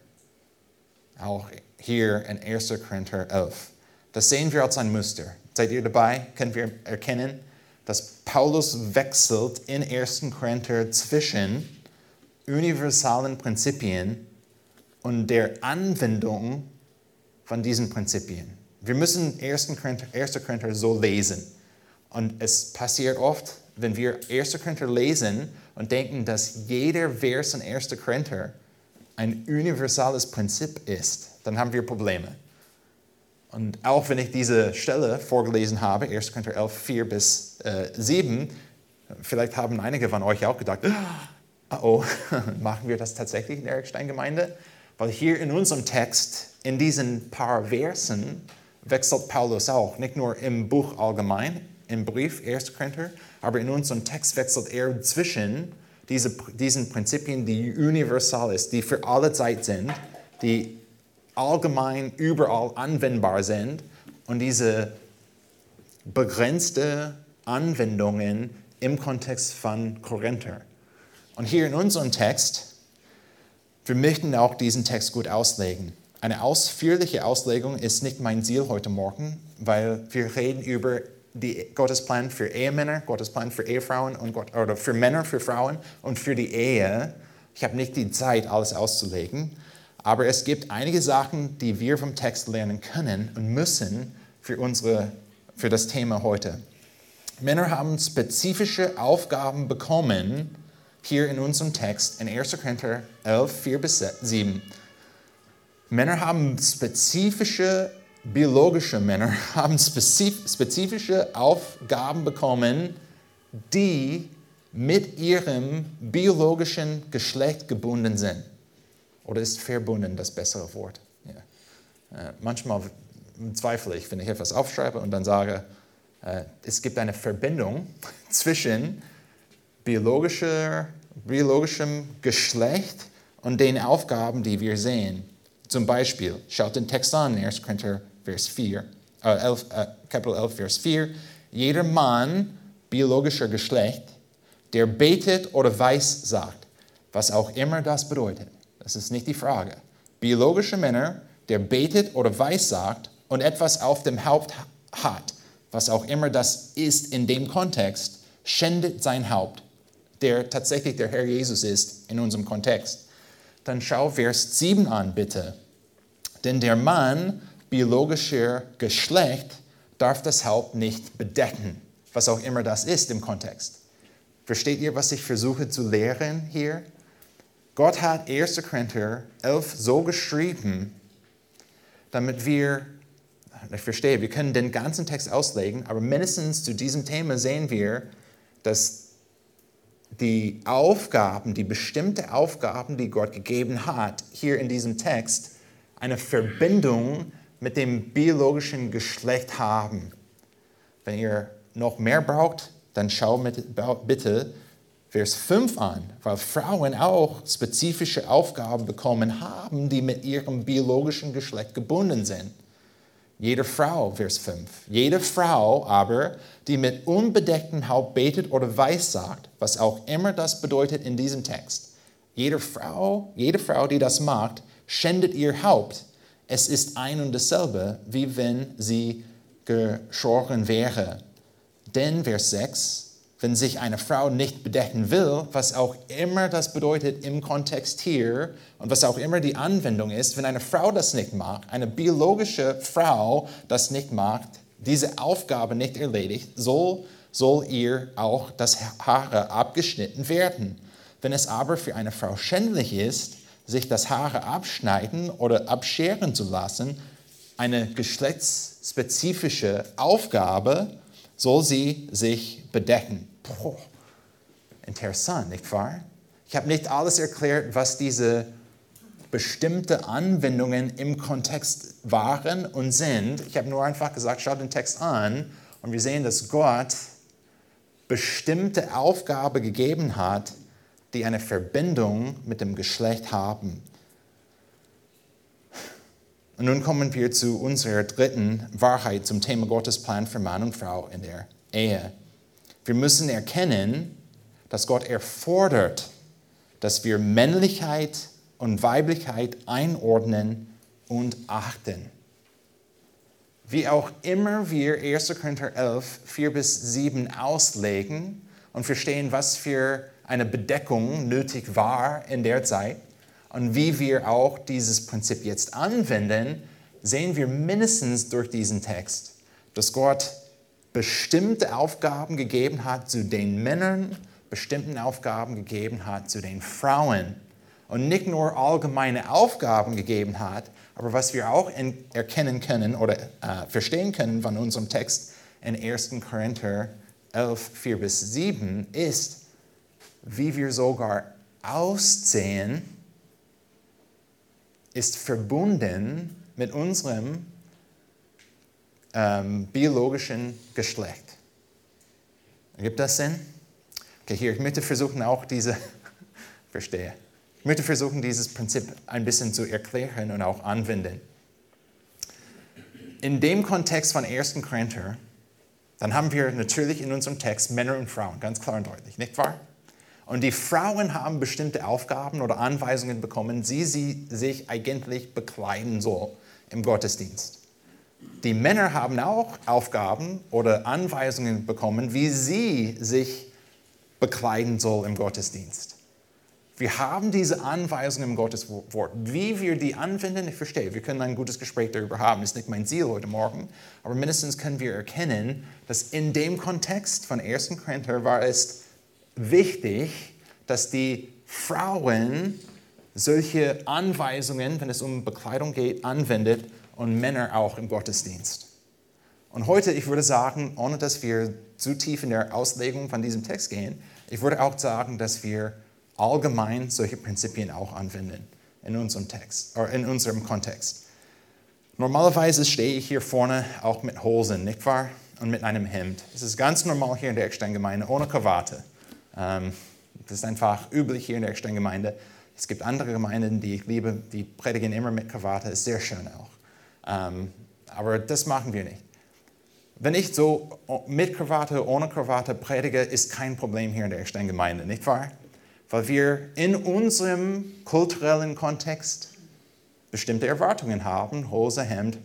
Auch hier in 1. Korinther 11. Das sehen wir als ein Muster. Seid ihr dabei? Können wir erkennen, dass Paulus wechselt in 1. Korinther zwischen universalen Prinzipien und der Anwendung von diesen Prinzipien. Wir müssen 1. Korinther, 1. Korinther so lesen. Und es passiert oft, wenn wir 1. Korinther lesen und denken, dass jeder Vers in 1. Korinther ein universales Prinzip ist, dann haben wir Probleme. Und auch wenn ich diese Stelle vorgelesen habe, 1. Korinther 11, 4 bis äh, 7, vielleicht haben einige von euch auch gedacht, oh, oh machen wir das tatsächlich in der Erikstein-Gemeinde? Weil hier in unserem Text, in diesen paar Versen, wechselt Paulus auch, nicht nur im Buch allgemein, im Brief 1. Korinther, aber in unserem Text wechselt er zwischen diese, diesen Prinzipien, die universal sind, die für alle Zeit sind, die allgemein überall anwendbar sind und diese begrenzte Anwendungen im Kontext von Korinther. Und hier in unserem Text, wir möchten auch diesen Text gut auslegen. Eine ausführliche Auslegung ist nicht mein Ziel heute Morgen, weil wir reden über die Gottes Plan für Ehemänner, Gottes Plan für Ehefrauen und Gott, oder für Männer, für Frauen und für die Ehe. Ich habe nicht die Zeit, alles auszulegen. Aber es gibt einige Sachen, die wir vom Text lernen können und müssen für, unsere, für das Thema heute. Männer haben spezifische Aufgaben bekommen, hier in unserem Text in 1. Korinther 11, 4 bis 7. Männer haben spezifische, biologische Männer haben spezifische Aufgaben bekommen, die mit ihrem biologischen Geschlecht gebunden sind. Oder ist verbunden das bessere Wort? Ja. Äh, manchmal zweifle ich, wenn ich etwas aufschreibe und dann sage, äh, es gibt eine Verbindung zwischen biologischer, biologischem Geschlecht und den Aufgaben, die wir sehen. Zum Beispiel, schaut den Text an, 1. Korinther, Vers 4, äh, 11, äh, Kapitel 11, Vers 4. Jeder Mann biologischer Geschlecht, der betet oder weiß sagt, was auch immer das bedeutet, das ist nicht die Frage. Biologische Männer, der betet oder weissagt und etwas auf dem Haupt hat, was auch immer das ist in dem Kontext, schändet sein Haupt, der tatsächlich der Herr Jesus ist in unserem Kontext. Dann schau Vers 7 an, bitte. Denn der Mann biologischer Geschlecht darf das Haupt nicht bedecken, was auch immer das ist im Kontext. Versteht ihr, was ich versuche zu lehren hier? Gott hat 1. Korinther 11 so geschrieben, damit wir, ich verstehe, wir können den ganzen Text auslegen, aber mindestens zu diesem Thema sehen wir, dass die Aufgaben, die bestimmte Aufgaben, die Gott gegeben hat, hier in diesem Text, eine Verbindung mit dem biologischen Geschlecht haben. Wenn ihr noch mehr braucht, dann schau bitte Vers 5 an, weil Frauen auch spezifische Aufgaben bekommen haben, die mit ihrem biologischen Geschlecht gebunden sind. Jede Frau, Vers 5. Jede Frau aber, die mit unbedecktem Haupt betet oder weissagt, was auch immer das bedeutet in diesem Text. Jede Frau, jede Frau, die das macht, schändet ihr Haupt. Es ist ein und dasselbe, wie wenn sie geschoren wäre. Denn, Vers 6, wenn sich eine Frau nicht bedecken will, was auch immer das bedeutet im Kontext hier und was auch immer die Anwendung ist, wenn eine Frau das nicht mag, eine biologische Frau das nicht mag, diese Aufgabe nicht erledigt, soll, soll ihr auch das Haare abgeschnitten werden. Wenn es aber für eine Frau schändlich ist, sich das Haare abschneiden oder abscheren zu lassen, eine geschlechtsspezifische Aufgabe, soll sie sich bedecken. Boah, interessant, nicht wahr? Ich habe nicht alles erklärt, was diese bestimmte Anwendungen im Kontext waren und sind. Ich habe nur einfach gesagt, schaut den Text an und wir sehen, dass Gott bestimmte Aufgabe gegeben hat, die eine Verbindung mit dem Geschlecht haben. Und nun kommen wir zu unserer dritten Wahrheit zum Thema Gottes Plan für Mann und Frau in der Ehe. Wir müssen erkennen, dass Gott erfordert, dass wir Männlichkeit und Weiblichkeit einordnen und achten. Wie auch immer wir 1. Korinther 11, 4 bis 7 auslegen und verstehen, was für eine Bedeckung nötig war in der Zeit und wie wir auch dieses Prinzip jetzt anwenden, sehen wir mindestens durch diesen Text, dass Gott bestimmte Aufgaben gegeben hat zu den Männern, bestimmten Aufgaben gegeben hat zu den Frauen und nicht nur allgemeine Aufgaben gegeben hat, aber was wir auch erkennen können oder äh, verstehen können von unserem Text in 1. Korinther 11, 4 bis 7 ist, wie wir sogar aussehen, ist verbunden mit unserem ähm, biologischen Geschlecht. Gibt das Sinn? Okay, hier, ich möchte versuchen auch diese, verstehe, ich möchte versuchen, dieses Prinzip ein bisschen zu erklären und auch anwenden. In dem Kontext von 1. Korinther, dann haben wir natürlich in unserem Text Männer und Frauen, ganz klar und deutlich, nicht wahr? Und die Frauen haben bestimmte Aufgaben oder Anweisungen bekommen, wie sie sich eigentlich bekleiden soll im Gottesdienst. Die Männer haben auch Aufgaben oder Anweisungen bekommen, wie sie sich bekleiden soll im Gottesdienst. Wir haben diese Anweisungen im Gottes Wort. Wie wir die anwenden, ich verstehe, wir können ein gutes Gespräch darüber haben, ist nicht mein Ziel heute Morgen, aber mindestens können wir erkennen, dass in dem Kontext von 1. Korinther war es wichtig, dass die Frauen solche Anweisungen, wenn es um Bekleidung geht, anwendet und Männer auch im Gottesdienst. Und heute, ich würde sagen, ohne dass wir zu tief in der Auslegung von diesem Text gehen, ich würde auch sagen, dass wir allgemein solche Prinzipien auch anwenden in unserem Text, oder in unserem Kontext. Normalerweise stehe ich hier vorne auch mit Hosen, nicht wahr? Und mit einem Hemd. Es ist ganz normal hier in der Eckstein-Gemeinde ohne Krawatte. Ähm, das ist einfach üblich hier in der Eckstein-Gemeinde. Es gibt andere Gemeinden, die ich liebe, die predigen immer mit Krawatte, ist sehr schön auch. Ähm, aber das machen wir nicht. Wenn ich so mit Krawatte, ohne Krawatte predige, ist kein Problem hier in der Eckstein-Gemeinde, nicht wahr? weil wir in unserem kulturellen Kontext bestimmte Erwartungen haben. Hose, Hemd,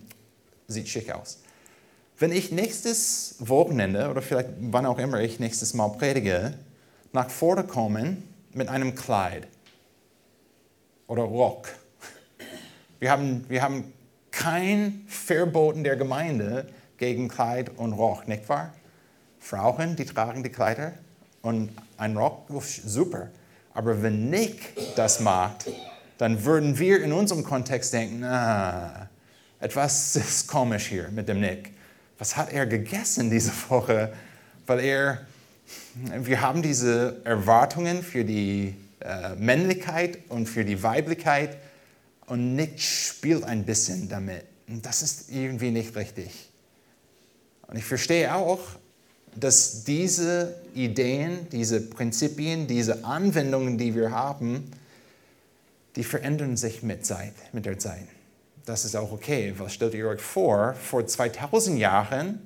sieht schick aus. Wenn ich nächstes Wochenende oder vielleicht wann auch immer ich nächstes Mal predige, nach vorne kommen mit einem Kleid oder Rock. Wir haben, wir haben kein Verboten der Gemeinde gegen Kleid und Rock, nicht wahr? Frauen, die tragen die Kleider und ein Rock, super. Aber wenn Nick das macht, dann würden wir in unserem Kontext denken, ah, etwas ist komisch hier mit dem Nick. Was hat er gegessen diese Woche? Weil er, wir haben diese Erwartungen für die äh, Männlichkeit und für die Weiblichkeit und Nick spielt ein bisschen damit. Und das ist irgendwie nicht richtig. Und ich verstehe auch, dass diese Ideen, diese Prinzipien, diese Anwendungen, die wir haben, die verändern sich mit, Zeit, mit der Zeit. Das ist auch okay, weil stellt ihr euch vor, vor 2000 Jahren,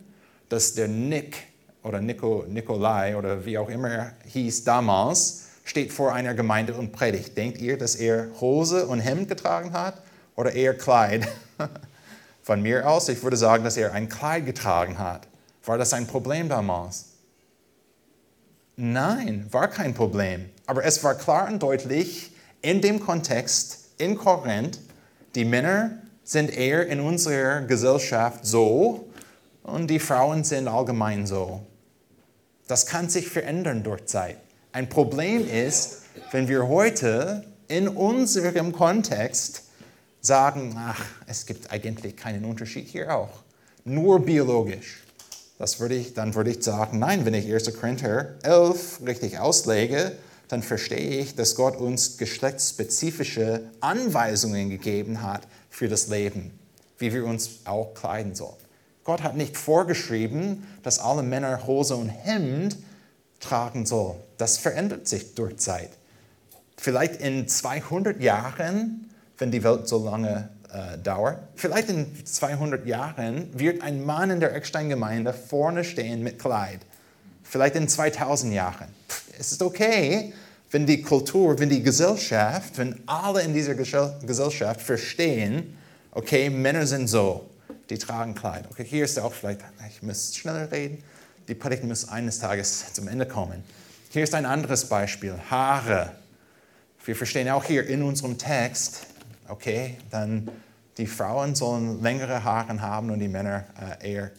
dass der Nick oder Nico, Nikolai oder wie auch immer er hieß damals, steht vor einer Gemeinde und predigt. Denkt ihr, dass er Hose und Hemd getragen hat oder eher Kleid? Von mir aus, ich würde sagen, dass er ein Kleid getragen hat. War das ein Problem damals? Nein, war kein Problem. Aber es war klar und deutlich in dem Kontext in Korinth, die Männer sind eher in unserer Gesellschaft so und die Frauen sind allgemein so. Das kann sich verändern durch Zeit. Ein Problem ist, wenn wir heute in unserem Kontext sagen, ach, es gibt eigentlich keinen Unterschied hier auch. Nur biologisch. Das würde ich, dann würde ich sagen, nein, wenn ich 1. Korinther 11 richtig auslege, dann verstehe ich, dass Gott uns geschlechtsspezifische Anweisungen gegeben hat für das Leben, wie wir uns auch kleiden sollen. Gott hat nicht vorgeschrieben, dass alle Männer Hose und Hemd tragen sollen. Das verändert sich durch Zeit. Vielleicht in 200 Jahren, wenn die Welt so lange äh, dauert, vielleicht in 200 Jahren wird ein Mann in der Eckstein-Gemeinde vorne stehen mit Kleid. Vielleicht in 2000 Jahren. Es ist okay, wenn die Kultur, wenn die Gesellschaft, wenn alle in dieser Gesellschaft verstehen, okay, Männer sind so, die tragen Kleid. Okay, hier ist auch vielleicht, ich muss schneller reden, die Predigt muss eines Tages zum Ende kommen. Hier ist ein anderes Beispiel, Haare. Wir verstehen auch hier in unserem Text, okay, dann die Frauen sollen längere Haare haben und die Männer äh, eher äh,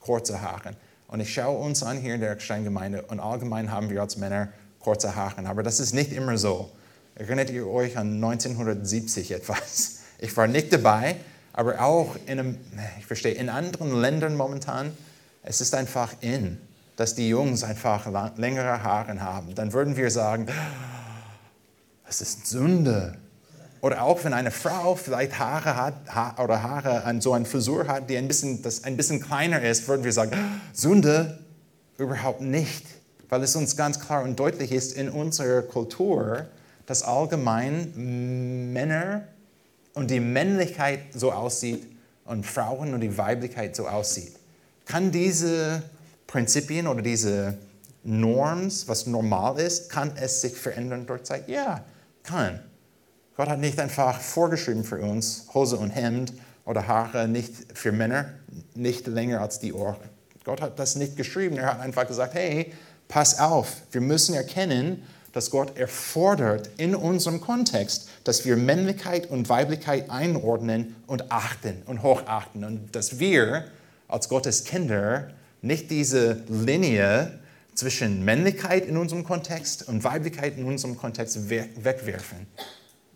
kurze Haare. Und ich schaue uns an hier in der Steingemeinde und allgemein haben wir als Männer kurze Haare, aber das ist nicht immer so. Erinnert ihr euch an 1970 etwas? Ich war nicht dabei, aber auch in, einem, ich verstehe, in anderen Ländern momentan, es ist einfach in, dass die Jungs einfach längere Haare haben. Dann würden wir sagen, es ist Sünde. Oder auch wenn eine Frau vielleicht Haare hat ha oder Haare an so eine Frisur hat, die ein bisschen, das ein bisschen kleiner ist, würden wir sagen, Sünde überhaupt nicht. Weil es uns ganz klar und deutlich ist in unserer Kultur, dass allgemein Männer und die Männlichkeit so aussieht und Frauen und die Weiblichkeit so aussieht. Kann diese Prinzipien oder diese Norms, was normal ist, kann es sich verändern durch Zeit? Ja, kann. Gott hat nicht einfach vorgeschrieben für uns, Hose und Hemd oder Haare nicht für Männer, nicht länger als die Ohren. Gott hat das nicht geschrieben. Er hat einfach gesagt, hey, pass auf, wir müssen erkennen, dass Gott erfordert in unserem Kontext, dass wir Männlichkeit und Weiblichkeit einordnen und achten und hochachten und dass wir als Gottes Kinder nicht diese Linie zwischen Männlichkeit in unserem Kontext und Weiblichkeit in unserem Kontext wegwerfen.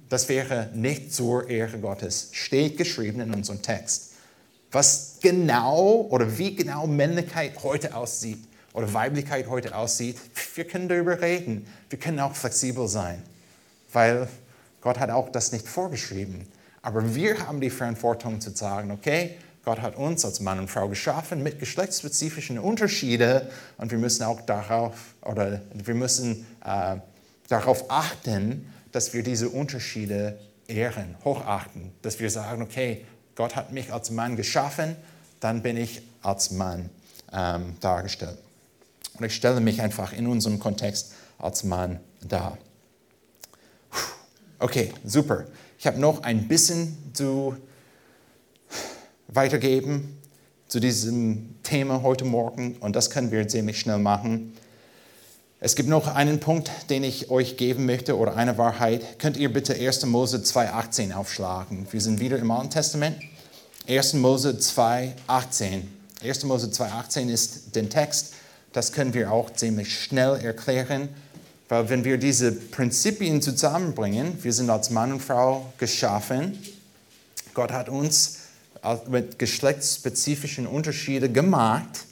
Das wäre nicht zur Ehre Gottes, steht geschrieben in unserem Text. Was genau oder wie genau Männlichkeit heute aussieht oder Weiblichkeit heute aussieht, wir können darüber reden. Wir können auch flexibel sein, weil Gott hat auch das nicht vorgeschrieben. Aber wir haben die Verantwortung zu sagen, okay, Gott hat uns als Mann und Frau geschaffen mit geschlechtsspezifischen Unterschieden und wir müssen auch darauf oder wir müssen äh, darauf achten, dass wir diese Unterschiede ehren, hochachten, dass wir sagen, okay, Gott hat mich als Mann geschaffen, dann bin ich als Mann ähm, dargestellt. Und ich stelle mich einfach in unserem Kontext als Mann dar. Okay, super. Ich habe noch ein bisschen zu weitergeben zu diesem Thema heute Morgen und das können wir ziemlich schnell machen. Es gibt noch einen Punkt, den ich euch geben möchte oder eine Wahrheit. Könnt ihr bitte 1. Mose 2,18 aufschlagen? Wir sind wieder im Alten Testament. 1. Mose 2,18. 1. Mose 2,18 ist der Text. Das können wir auch ziemlich schnell erklären, weil wenn wir diese Prinzipien zusammenbringen, wir sind als Mann und Frau geschaffen. Gott hat uns mit geschlechtsspezifischen Unterschieden gemacht.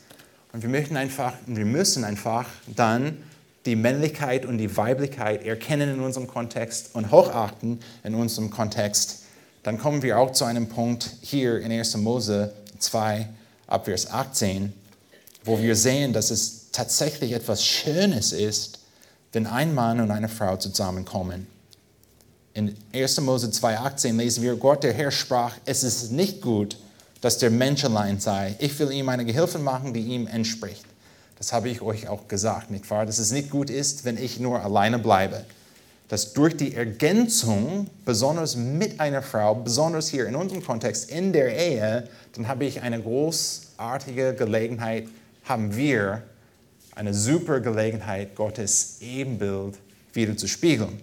Und wir möchten einfach, wir müssen einfach dann die Männlichkeit und die Weiblichkeit erkennen in unserem Kontext und hochachten in unserem Kontext, dann kommen wir auch zu einem Punkt hier in 1. Mose 2, Abvers 18, wo wir sehen, dass es tatsächlich etwas Schönes ist, wenn ein Mann und eine Frau zusammenkommen. In 1. Mose 2,18 lesen wir, Gott der Herr sprach, es ist nicht gut, dass der Mensch allein sei. Ich will ihm eine Gehilfin machen, die ihm entspricht. Das habe ich euch auch gesagt, nicht wahr? Dass es nicht gut ist, wenn ich nur alleine bleibe. Dass durch die Ergänzung, besonders mit einer Frau, besonders hier in unserem Kontext, in der Ehe, dann habe ich eine großartige Gelegenheit, haben wir eine super Gelegenheit, Gottes Ebenbild wieder zu spiegeln.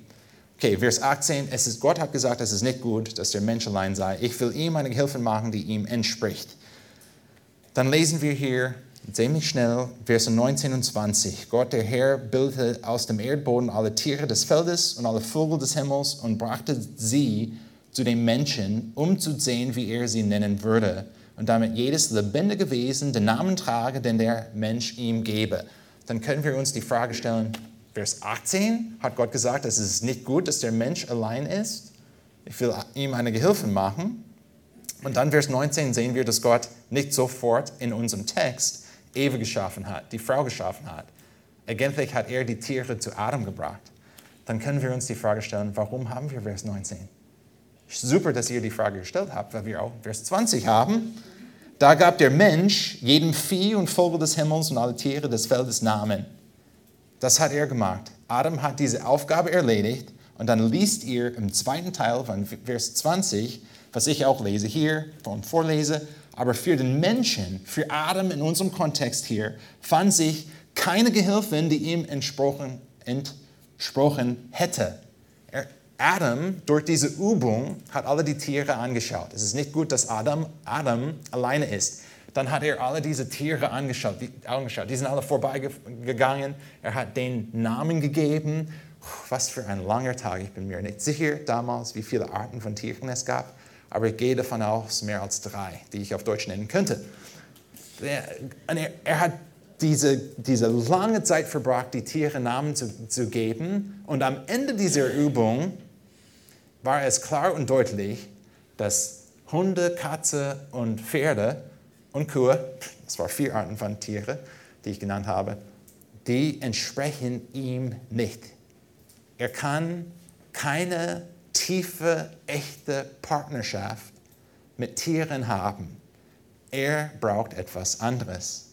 Okay, Vers 18, es ist, Gott hat gesagt, es ist nicht gut, dass der Mensch allein sei. Ich will ihm eine Hilfe machen, die ihm entspricht. Dann lesen wir hier ziemlich schnell, Verse 19 und 20. Gott, der Herr, bildete aus dem Erdboden alle Tiere des Feldes und alle Vögel des Himmels und brachte sie zu den Menschen, um zu sehen, wie er sie nennen würde und damit jedes lebendige Wesen den Namen trage, den der Mensch ihm gebe. Dann können wir uns die Frage stellen, Vers 18 hat Gott gesagt, es ist nicht gut, dass der Mensch allein ist. Ich will ihm eine Gehilfe machen. Und dann Vers 19 sehen wir, dass Gott nicht sofort in unserem Text Eve geschaffen hat, die Frau geschaffen hat. Eigentlich hat er die Tiere zu Adam gebracht. Dann können wir uns die Frage stellen, warum haben wir Vers 19? Super, dass ihr die Frage gestellt habt, weil wir auch Vers 20 haben. Da gab der Mensch jedem Vieh und Vogel des Himmels und alle Tiere des Feldes Namen. Das hat er gemacht. Adam hat diese Aufgabe erledigt und dann liest ihr im zweiten Teil von Vers 20, was ich auch lese hier und vorlese, aber für den Menschen, für Adam in unserem Kontext hier, fand sich keine Gehilfin, die ihm entsprochen, entsprochen hätte. Adam, durch diese Übung, hat alle die Tiere angeschaut. Es ist nicht gut, dass Adam, Adam alleine ist. Dann hat er alle diese Tiere angeschaut die, angeschaut. die sind alle vorbeigegangen. Er hat den Namen gegeben. Was für ein langer Tag. Ich bin mir nicht sicher damals, wie viele Arten von Tieren es gab, aber ich gehe davon aus, mehr als drei, die ich auf Deutsch nennen könnte. Er, er hat diese, diese lange Zeit verbracht, die Tiere Namen zu, zu geben. Und am Ende dieser Übung war es klar und deutlich, dass Hunde, Katze und Pferde und Kühe, das waren vier Arten von Tieren, die ich genannt habe, die entsprechen ihm nicht. Er kann keine tiefe, echte Partnerschaft mit Tieren haben. Er braucht etwas anderes.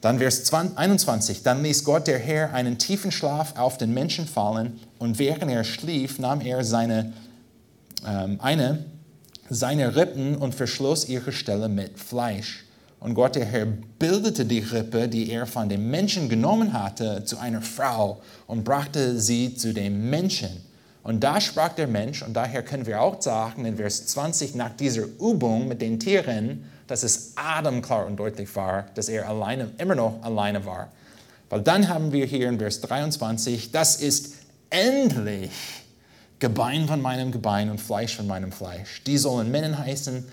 Dann Vers 21, dann ließ Gott der Herr einen tiefen Schlaf auf den Menschen fallen und während er schlief, nahm er seine, ähm, eine seiner Rippen und verschloss ihre Stelle mit Fleisch. Und Gott der Herr bildete die Rippe, die er von dem Menschen genommen hatte, zu einer Frau und brachte sie zu dem Menschen. Und da sprach der Mensch, und daher können wir auch sagen, in Vers 20, nach dieser Übung mit den Tieren, dass es Adam klar und deutlich war, dass er alleine, immer noch alleine war. Weil dann haben wir hier in Vers 23, das ist endlich Gebein von meinem Gebein und Fleisch von meinem Fleisch. Die sollen Männer heißen,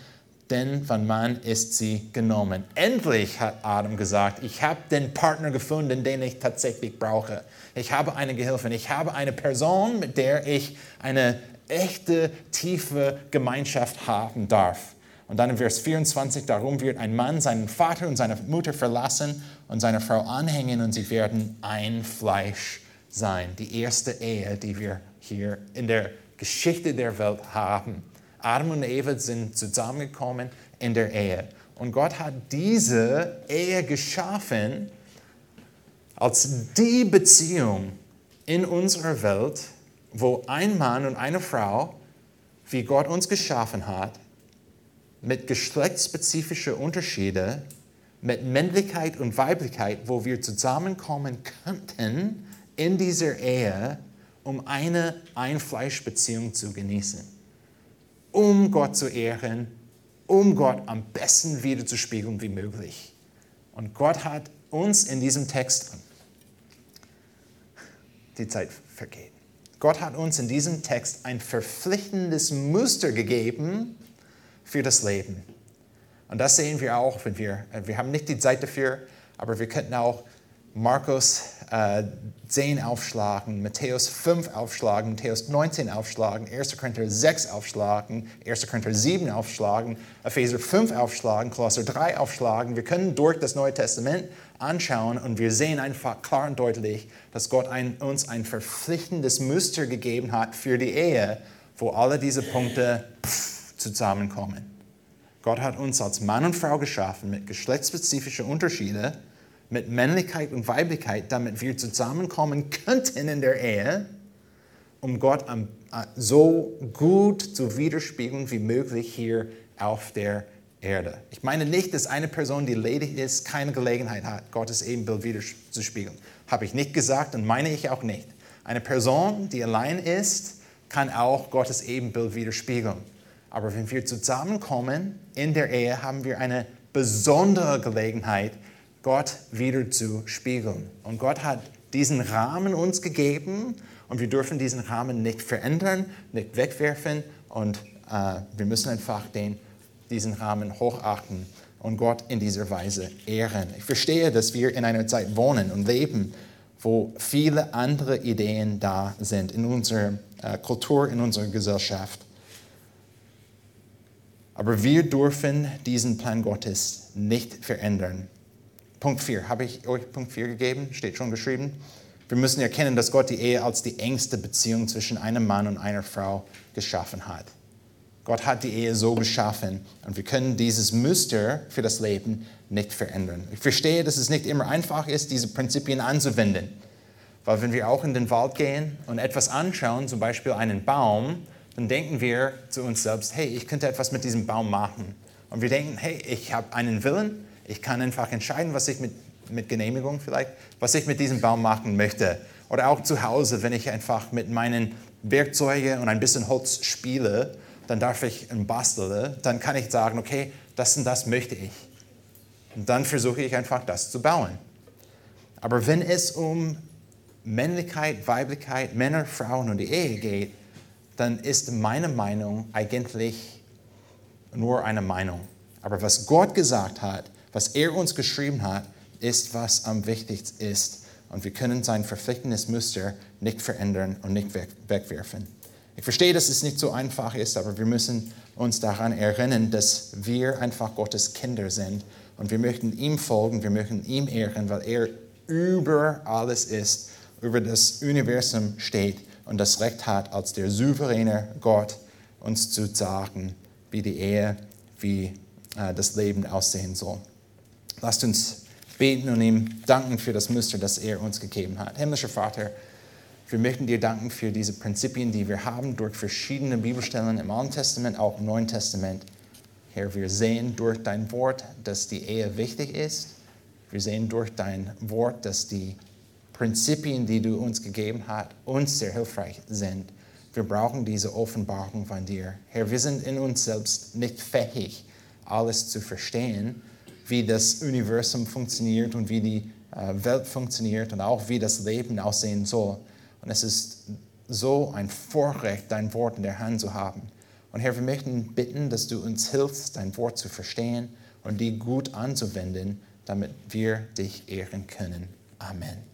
denn von Mann ist sie genommen. Endlich hat Adam gesagt, ich habe den Partner gefunden, den ich tatsächlich brauche. Ich habe eine Gehilfin, ich habe eine Person, mit der ich eine echte, tiefe Gemeinschaft haben darf. Und dann in Vers 24, darum wird ein Mann seinen Vater und seine Mutter verlassen und seine Frau anhängen und sie werden ein Fleisch sein. Die erste Ehe, die wir hier in der Geschichte der Welt haben. Adam und Eva sind zusammengekommen in der Ehe. Und Gott hat diese Ehe geschaffen als die Beziehung in unserer Welt, wo ein Mann und eine Frau, wie Gott uns geschaffen hat, mit geschlechtsspezifischen Unterschieden, mit Männlichkeit und Weiblichkeit, wo wir zusammenkommen könnten in dieser Ehe, um eine Einfleischbeziehung zu genießen, um Gott zu ehren, um Gott am besten wiederzuspiegeln wie möglich. Und Gott hat uns in diesem Text, die Zeit vergeht, Gott hat uns in diesem Text ein verpflichtendes Muster gegeben, für das Leben. Und das sehen wir auch, wenn wir, äh, wir haben nicht die Zeit dafür, aber wir könnten auch Markus äh, 10 aufschlagen, Matthäus 5 aufschlagen, Matthäus 19 aufschlagen, 1. Korinther 6 aufschlagen, 1. Korinther 7 aufschlagen, Epheser 5 aufschlagen, Kolosser 3 aufschlagen. Wir können durch das Neue Testament anschauen und wir sehen einfach klar und deutlich, dass Gott ein, uns ein verpflichtendes Muster gegeben hat für die Ehe, wo alle diese Punkte zusammenkommen. Gott hat uns als Mann und Frau geschaffen mit geschlechtsspezifischen Unterschieden, mit Männlichkeit und Weiblichkeit, damit wir zusammenkommen könnten in der Ehe, um Gott so gut zu widerspiegeln wie möglich hier auf der Erde. Ich meine nicht, dass eine Person, die ledig ist, keine Gelegenheit hat, Gottes Ebenbild widerzuspiegeln. Habe ich nicht gesagt und meine ich auch nicht. Eine Person, die allein ist, kann auch Gottes Ebenbild widerspiegeln. Aber wenn wir zusammenkommen in der Ehe, haben wir eine besondere Gelegenheit, Gott wieder zu spiegeln. Und Gott hat diesen Rahmen uns gegeben und wir dürfen diesen Rahmen nicht verändern, nicht wegwerfen Und äh, wir müssen einfach den, diesen Rahmen hochachten und Gott in dieser Weise ehren. Ich verstehe, dass wir in einer Zeit wohnen und leben, wo viele andere Ideen da sind in unserer äh, Kultur, in unserer Gesellschaft. Aber wir dürfen diesen Plan Gottes nicht verändern. Punkt 4. Habe ich euch Punkt 4 gegeben? Steht schon geschrieben. Wir müssen erkennen, dass Gott die Ehe als die engste Beziehung zwischen einem Mann und einer Frau geschaffen hat. Gott hat die Ehe so geschaffen und wir können dieses Muster für das Leben nicht verändern. Ich verstehe, dass es nicht immer einfach ist, diese Prinzipien anzuwenden. Weil wenn wir auch in den Wald gehen und etwas anschauen, zum Beispiel einen Baum, dann denken wir zu uns selbst, hey, ich könnte etwas mit diesem Baum machen. Und wir denken, hey, ich habe einen Willen, ich kann einfach entscheiden, was ich mit, mit Genehmigung vielleicht, was ich mit diesem Baum machen möchte. Oder auch zu Hause, wenn ich einfach mit meinen Werkzeugen und ein bisschen Holz spiele, dann darf ich ein basteln, dann kann ich sagen, okay, das und das möchte ich. Und dann versuche ich einfach das zu bauen. Aber wenn es um Männlichkeit, Weiblichkeit, Männer, Frauen und die Ehe geht, dann ist meine Meinung eigentlich nur eine Meinung. Aber was Gott gesagt hat, was er uns geschrieben hat, ist, was am wichtigsten ist. Und wir können sein verpflichtendes Muster nicht verändern und nicht wegwerfen. Ich verstehe, dass es nicht so einfach ist, aber wir müssen uns daran erinnern, dass wir einfach Gottes Kinder sind und wir möchten ihm folgen, wir möchten ihm ehren, weil er über alles ist, über das Universum steht und das Recht hat, als der souveräne Gott uns zu sagen, wie die Ehe, wie äh, das Leben aussehen soll. Lasst uns beten und ihm danken für das Muster, das er uns gegeben hat. Himmlischer Vater, wir möchten dir danken für diese Prinzipien, die wir haben durch verschiedene Bibelstellen im Alten Testament, auch im Neuen Testament. Herr, wir sehen durch dein Wort, dass die Ehe wichtig ist. Wir sehen durch dein Wort, dass die Prinzipien, die du uns gegeben hast, uns sehr hilfreich sind. Wir brauchen diese Offenbarung von dir. Herr, wir sind in uns selbst nicht fähig, alles zu verstehen, wie das Universum funktioniert und wie die äh, Welt funktioniert und auch wie das Leben aussehen soll. Und es ist so ein Vorrecht, dein Wort in der Hand zu haben. Und Herr, wir möchten bitten, dass du uns hilfst, dein Wort zu verstehen und die gut anzuwenden, damit wir dich ehren können. Amen.